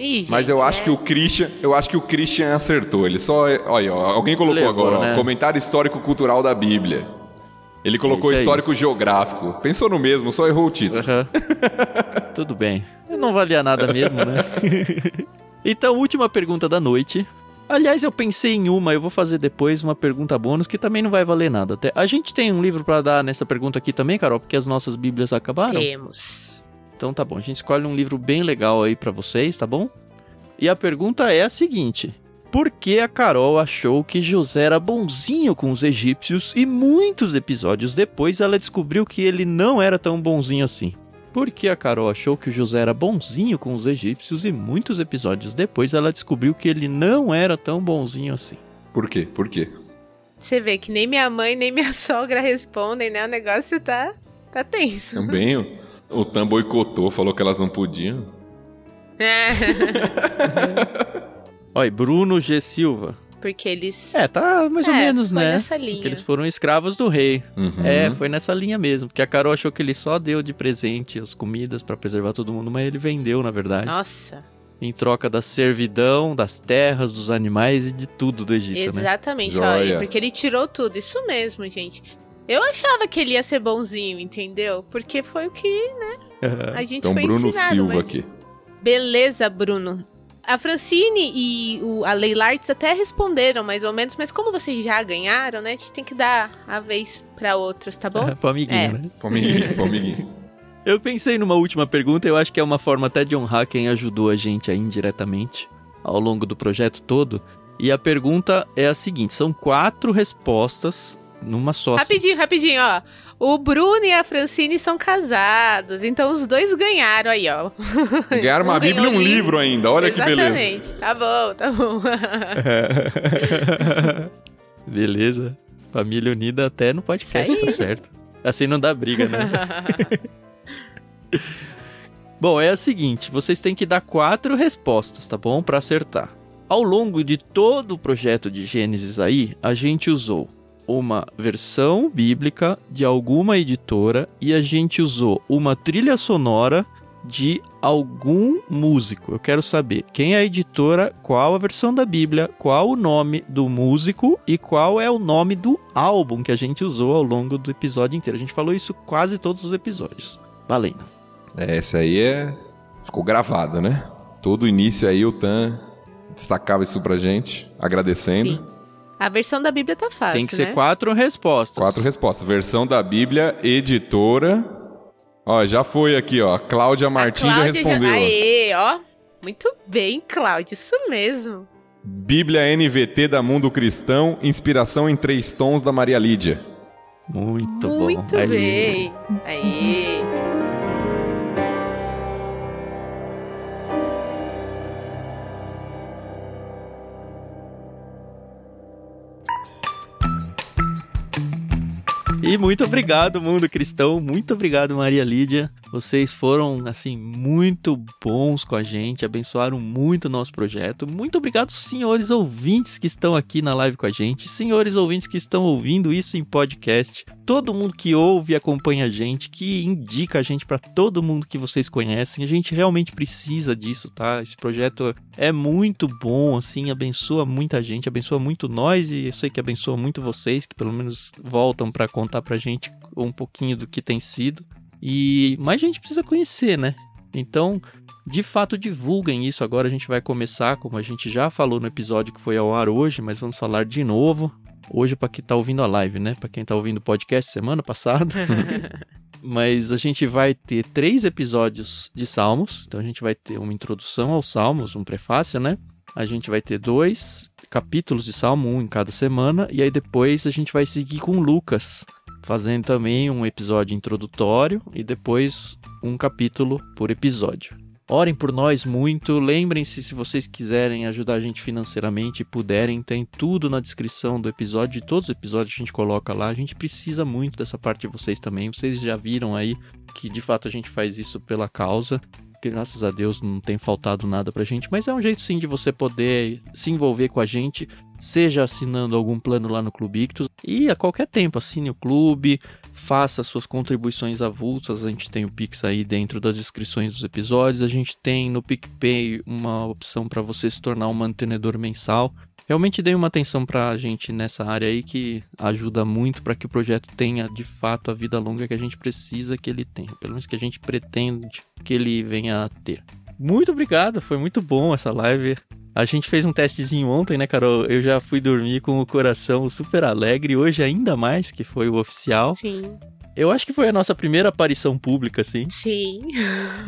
Speaker 1: Ih,
Speaker 2: mas
Speaker 1: gente,
Speaker 2: eu acho
Speaker 1: é.
Speaker 2: que o Christian, eu acho que o Christian acertou. Ele só, olha, ó, alguém colocou
Speaker 3: Levou,
Speaker 2: agora, ó,
Speaker 3: né?
Speaker 2: comentário histórico cultural da Bíblia. Ele colocou
Speaker 3: Isso aí.
Speaker 2: histórico geográfico. Pensou no mesmo, só errou o título.
Speaker 3: Aham. Tudo bem. Não valia nada mesmo, né? então, última pergunta da noite. Aliás, eu pensei em uma, eu vou fazer depois uma pergunta bônus que também não vai valer nada. Até a gente tem um livro pra dar nessa pergunta aqui também, Carol, porque as nossas bíblias acabaram.
Speaker 1: Temos.
Speaker 3: Então tá bom, a gente escolhe um livro bem legal aí pra vocês, tá bom? E a pergunta é a seguinte: Por que a Carol achou que José era bonzinho com os egípcios e muitos episódios depois ela descobriu que ele não era tão bonzinho assim? Por que a Carol achou que o José era bonzinho com os egípcios e muitos episódios depois ela descobriu que ele não era tão bonzinho assim?
Speaker 2: Por quê? Por quê?
Speaker 1: Você vê que nem minha mãe nem minha sogra respondem, né? O negócio tá, tá tenso.
Speaker 2: Também o, Tam boicotou, falou que elas não podiam.
Speaker 1: É,
Speaker 3: Olha, Bruno G. Silva.
Speaker 1: porque eles.
Speaker 3: É, tá mais ou
Speaker 1: É,
Speaker 3: menos,
Speaker 1: foi
Speaker 3: né?
Speaker 1: nessa linha.
Speaker 3: Porque eles foram escravos do rei.
Speaker 2: Uhum.
Speaker 3: É, foi nessa linha mesmo. Porque a Carol achou que ele só deu de presente as comidas pra preservar todo mundo, mas ele vendeu, na verdade.
Speaker 1: Nossa,
Speaker 3: Em troca da servidão, das terras, dos animais e de tudo do Egito, né?
Speaker 1: exatamente.
Speaker 2: Joia.
Speaker 1: Olha, porque ele tirou tudo. Isso mesmo, gente. Eu achava que ele ia ser bonzinho, entendeu? Porque foi o que a gente
Speaker 2: Então,
Speaker 1: foi
Speaker 2: Bruno
Speaker 1: ensinado.
Speaker 2: Silva
Speaker 1: mas-
Speaker 2: aqui.
Speaker 1: Beleza, Bruno. A Francine e o, a Leila Arts até responderam mais ou menos, mas como vocês já ganharam, né? A gente tem que dar a vez pra outros, tá bom?
Speaker 3: Pro amiguinho,
Speaker 1: É.
Speaker 3: né?
Speaker 2: Pro amiguinho, pro amiguinho.
Speaker 3: Eu pensei numa última pergunta, eu acho que é uma forma até de honrar quem ajudou a gente aí indiretamente ao longo do projeto todo. E a pergunta é a seguinte: são quatro respostas numa só.
Speaker 1: Rapidinho, rapidinho, ó. O Bruno e a Francine são casados, então os dois ganharam aí, ó.
Speaker 2: Ganharam uma
Speaker 1: Um
Speaker 2: Bíblia e um livro ainda, olha que beleza.
Speaker 1: Exatamente. Tá bom, tá bom.
Speaker 3: Beleza. Família unida até no podcast, tá certo. Assim não dá briga, né? Bom, é a seguinte, vocês têm que dar quatro respostas, tá bom? Pra acertar. Ao longo de todo o projeto de Gênesis aí, a gente usou uma versão bíblica de alguma editora e a gente usou uma trilha sonora de algum músico. Eu quero saber quem é a editora, qual a versão da Bíblia, qual o nome do músico e qual é o nome do álbum que a gente usou ao longo do episódio inteiro. A gente falou isso quase todos os episódios. Valendo.
Speaker 2: É, essa aí é. Ficou gravada, né? Todo início aí o Tan destacava isso pra gente, agradecendo.
Speaker 1: Sim. A versão da Bíblia tá fácil,
Speaker 3: Tem que ser
Speaker 1: né?
Speaker 3: quatro respostas.
Speaker 2: Quatro respostas. Versão da Bíblia, editora. Ó, já foi aqui, ó. Cláudia Martins já
Speaker 1: Cláudia
Speaker 2: respondeu. ó.
Speaker 1: Aê, ó. Muito bem, Cláudia, isso mesmo.
Speaker 2: Bíblia NVT da Mundo Cristão, inspiração em três tons da Maria Lídia.
Speaker 3: Muito, bom.
Speaker 1: Muito
Speaker 3: Aí.
Speaker 1: bem. Aê.
Speaker 3: E muito obrigado, mundo cristão. Muito obrigado, Maria Lídia. Vocês foram, assim, muito bons com a gente, abençoaram muito o nosso projeto. Muito obrigado, senhores ouvintes que estão aqui na live com a gente, senhores ouvintes que estão ouvindo isso em podcast, todo mundo que ouve e acompanha a gente, que indica a gente para todo mundo que vocês conhecem. A gente realmente precisa disso, tá? Esse projeto é muito bom, assim, abençoa muita gente, abençoa muito nós e eu sei que abençoa muito vocês, que pelo menos voltam para contar pra gente um pouquinho do que tem sido. E mais gente precisa conhecer, né? Então, de fato, divulguem isso. Agora a gente vai começar, como a gente já falou no episódio que foi ao ar hoje, mas vamos falar de novo. Hoje para quem tá ouvindo a live, né? Para quem tá ouvindo o podcast semana passada. mas a gente vai ter três episódios de Salmos. Então a gente vai ter uma introdução aos Salmos, um prefácio, né? A gente vai ter dois capítulos de Salmo, um em cada semana. E aí depois a gente vai seguir com Lucas, fazendo também um episódio introdutório e depois um capítulo por episódio. Orem por nós muito. Lembrem-se, se vocês quiserem ajudar a gente financeiramente e puderem, tem tudo na descrição do episódio. De todos os episódios a gente coloca lá. A gente precisa muito dessa parte de vocês também. Vocês já viram aí que de fato a gente faz isso pela causa. Graças a Deus não tem faltado nada pra gente, mas é um jeito sim de você poder se envolver com a gente, seja assinando algum plano lá no Clube Ictus e a qualquer tempo assine o clube, faça suas contribuições avulsas. A gente tem o Pix aí dentro das descrições dos episódios. A gente tem no PicPay uma opção para você se tornar um mantenedor mensal. Realmente dei uma atenção pra gente nessa área aí que ajuda muito para que o projeto tenha de fato a vida longa que a gente precisa que ele tenha, pelo menos que a gente pretende que ele venha a ter. Muito obrigado, foi muito bom essa live. A gente fez um testezinho ontem, né, Carol? Eu já fui dormir com o coração super alegre, hoje ainda mais, que foi o oficial.
Speaker 1: Sim.
Speaker 3: Eu acho que foi a nossa primeira aparição pública, assim.
Speaker 1: Sim.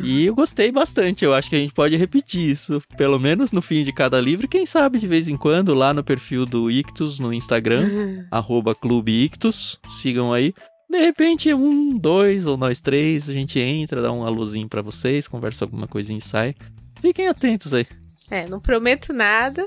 Speaker 3: E eu gostei bastante. Eu acho que a gente pode repetir isso, pelo menos no fim de cada livro. Quem sabe de vez em quando lá no perfil do Ictus no Instagram, arroba Clube Ictus. Sigam aí. De repente, um, dois ou nós três, a gente entra, dá um alôzinho para vocês, conversa alguma coisinha e sai. Fiquem atentos aí.
Speaker 1: É, não prometo nada.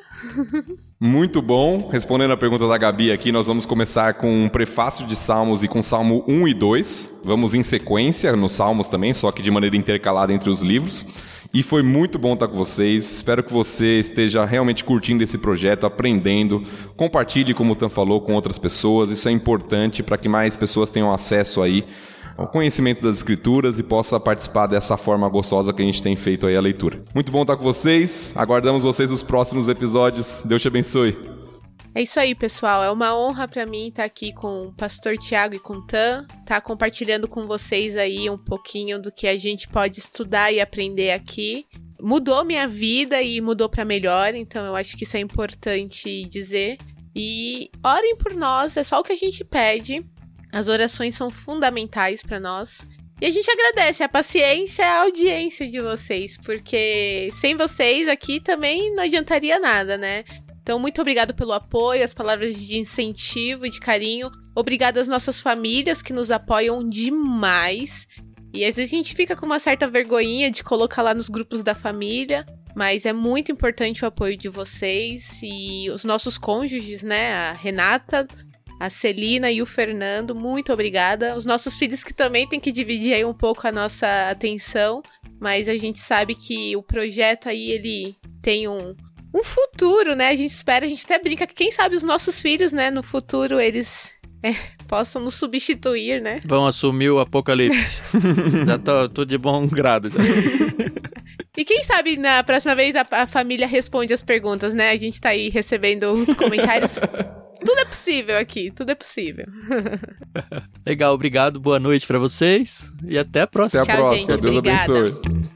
Speaker 2: Muito bom. Respondendo a pergunta da Gabi aqui, nós vamos começar com um prefácio de Salmos e com Salmo 1 e 2. Vamos em sequência nos Salmos também, só que de maneira intercalada entre os livros. E foi muito bom estar com vocês. Espero que você esteja realmente curtindo esse projeto, aprendendo. Compartilhe, como o Tan falou, com outras pessoas. Isso é importante para que mais pessoas tenham acesso aí ao conhecimento das escrituras e possa participar dessa forma gostosa que a gente tem feito aí a leitura. Muito bom estar com vocês. Aguardamos vocês nos próximos episódios. Deus te abençoe.
Speaker 1: É isso aí, pessoal. É uma honra para mim estar aqui com o pastor Tiago e com o Tan, estar tá compartilhando com vocês aí um pouquinho do que a gente pode estudar e aprender aqui. Mudou minha vida e mudou para melhor, então eu acho que isso é importante dizer. E orem por nós, é só o que a gente pede. As orações são fundamentais para nós. E a gente agradece a paciência e a audiência de vocês, porque sem vocês aqui também não adiantaria nada, né? Então, muito obrigado pelo apoio, as palavras de incentivo e de carinho. Obrigado às nossas famílias que nos apoiam demais. E às vezes a gente fica com uma certa vergonhinha de colocar lá nos grupos da família, mas é muito importante o apoio de vocês e os nossos cônjuges, né? A Renata, a Celina e o Fernando, muito obrigada. Os nossos filhos que também têm que dividir aí um pouco a nossa atenção, mas a gente sabe que o projeto aí ele tem um, um futuro, né? A gente espera, a gente até brinca que quem sabe os nossos filhos, né, no futuro eles é, possam nos substituir, né?
Speaker 3: Vão assumir o apocalipse. já tô, tô de bom grado. Já.
Speaker 1: E quem sabe na próxima vez a, a, família responde as perguntas, né? A gente tá aí recebendo uns comentários. tudo é possível aqui, tudo é possível.
Speaker 3: Legal, obrigado, boa noite para vocês e até a próxima.
Speaker 2: Até a
Speaker 1: Tchau,
Speaker 2: próxima,
Speaker 1: gente,
Speaker 2: Deus
Speaker 1: obrigada.
Speaker 2: abençoe.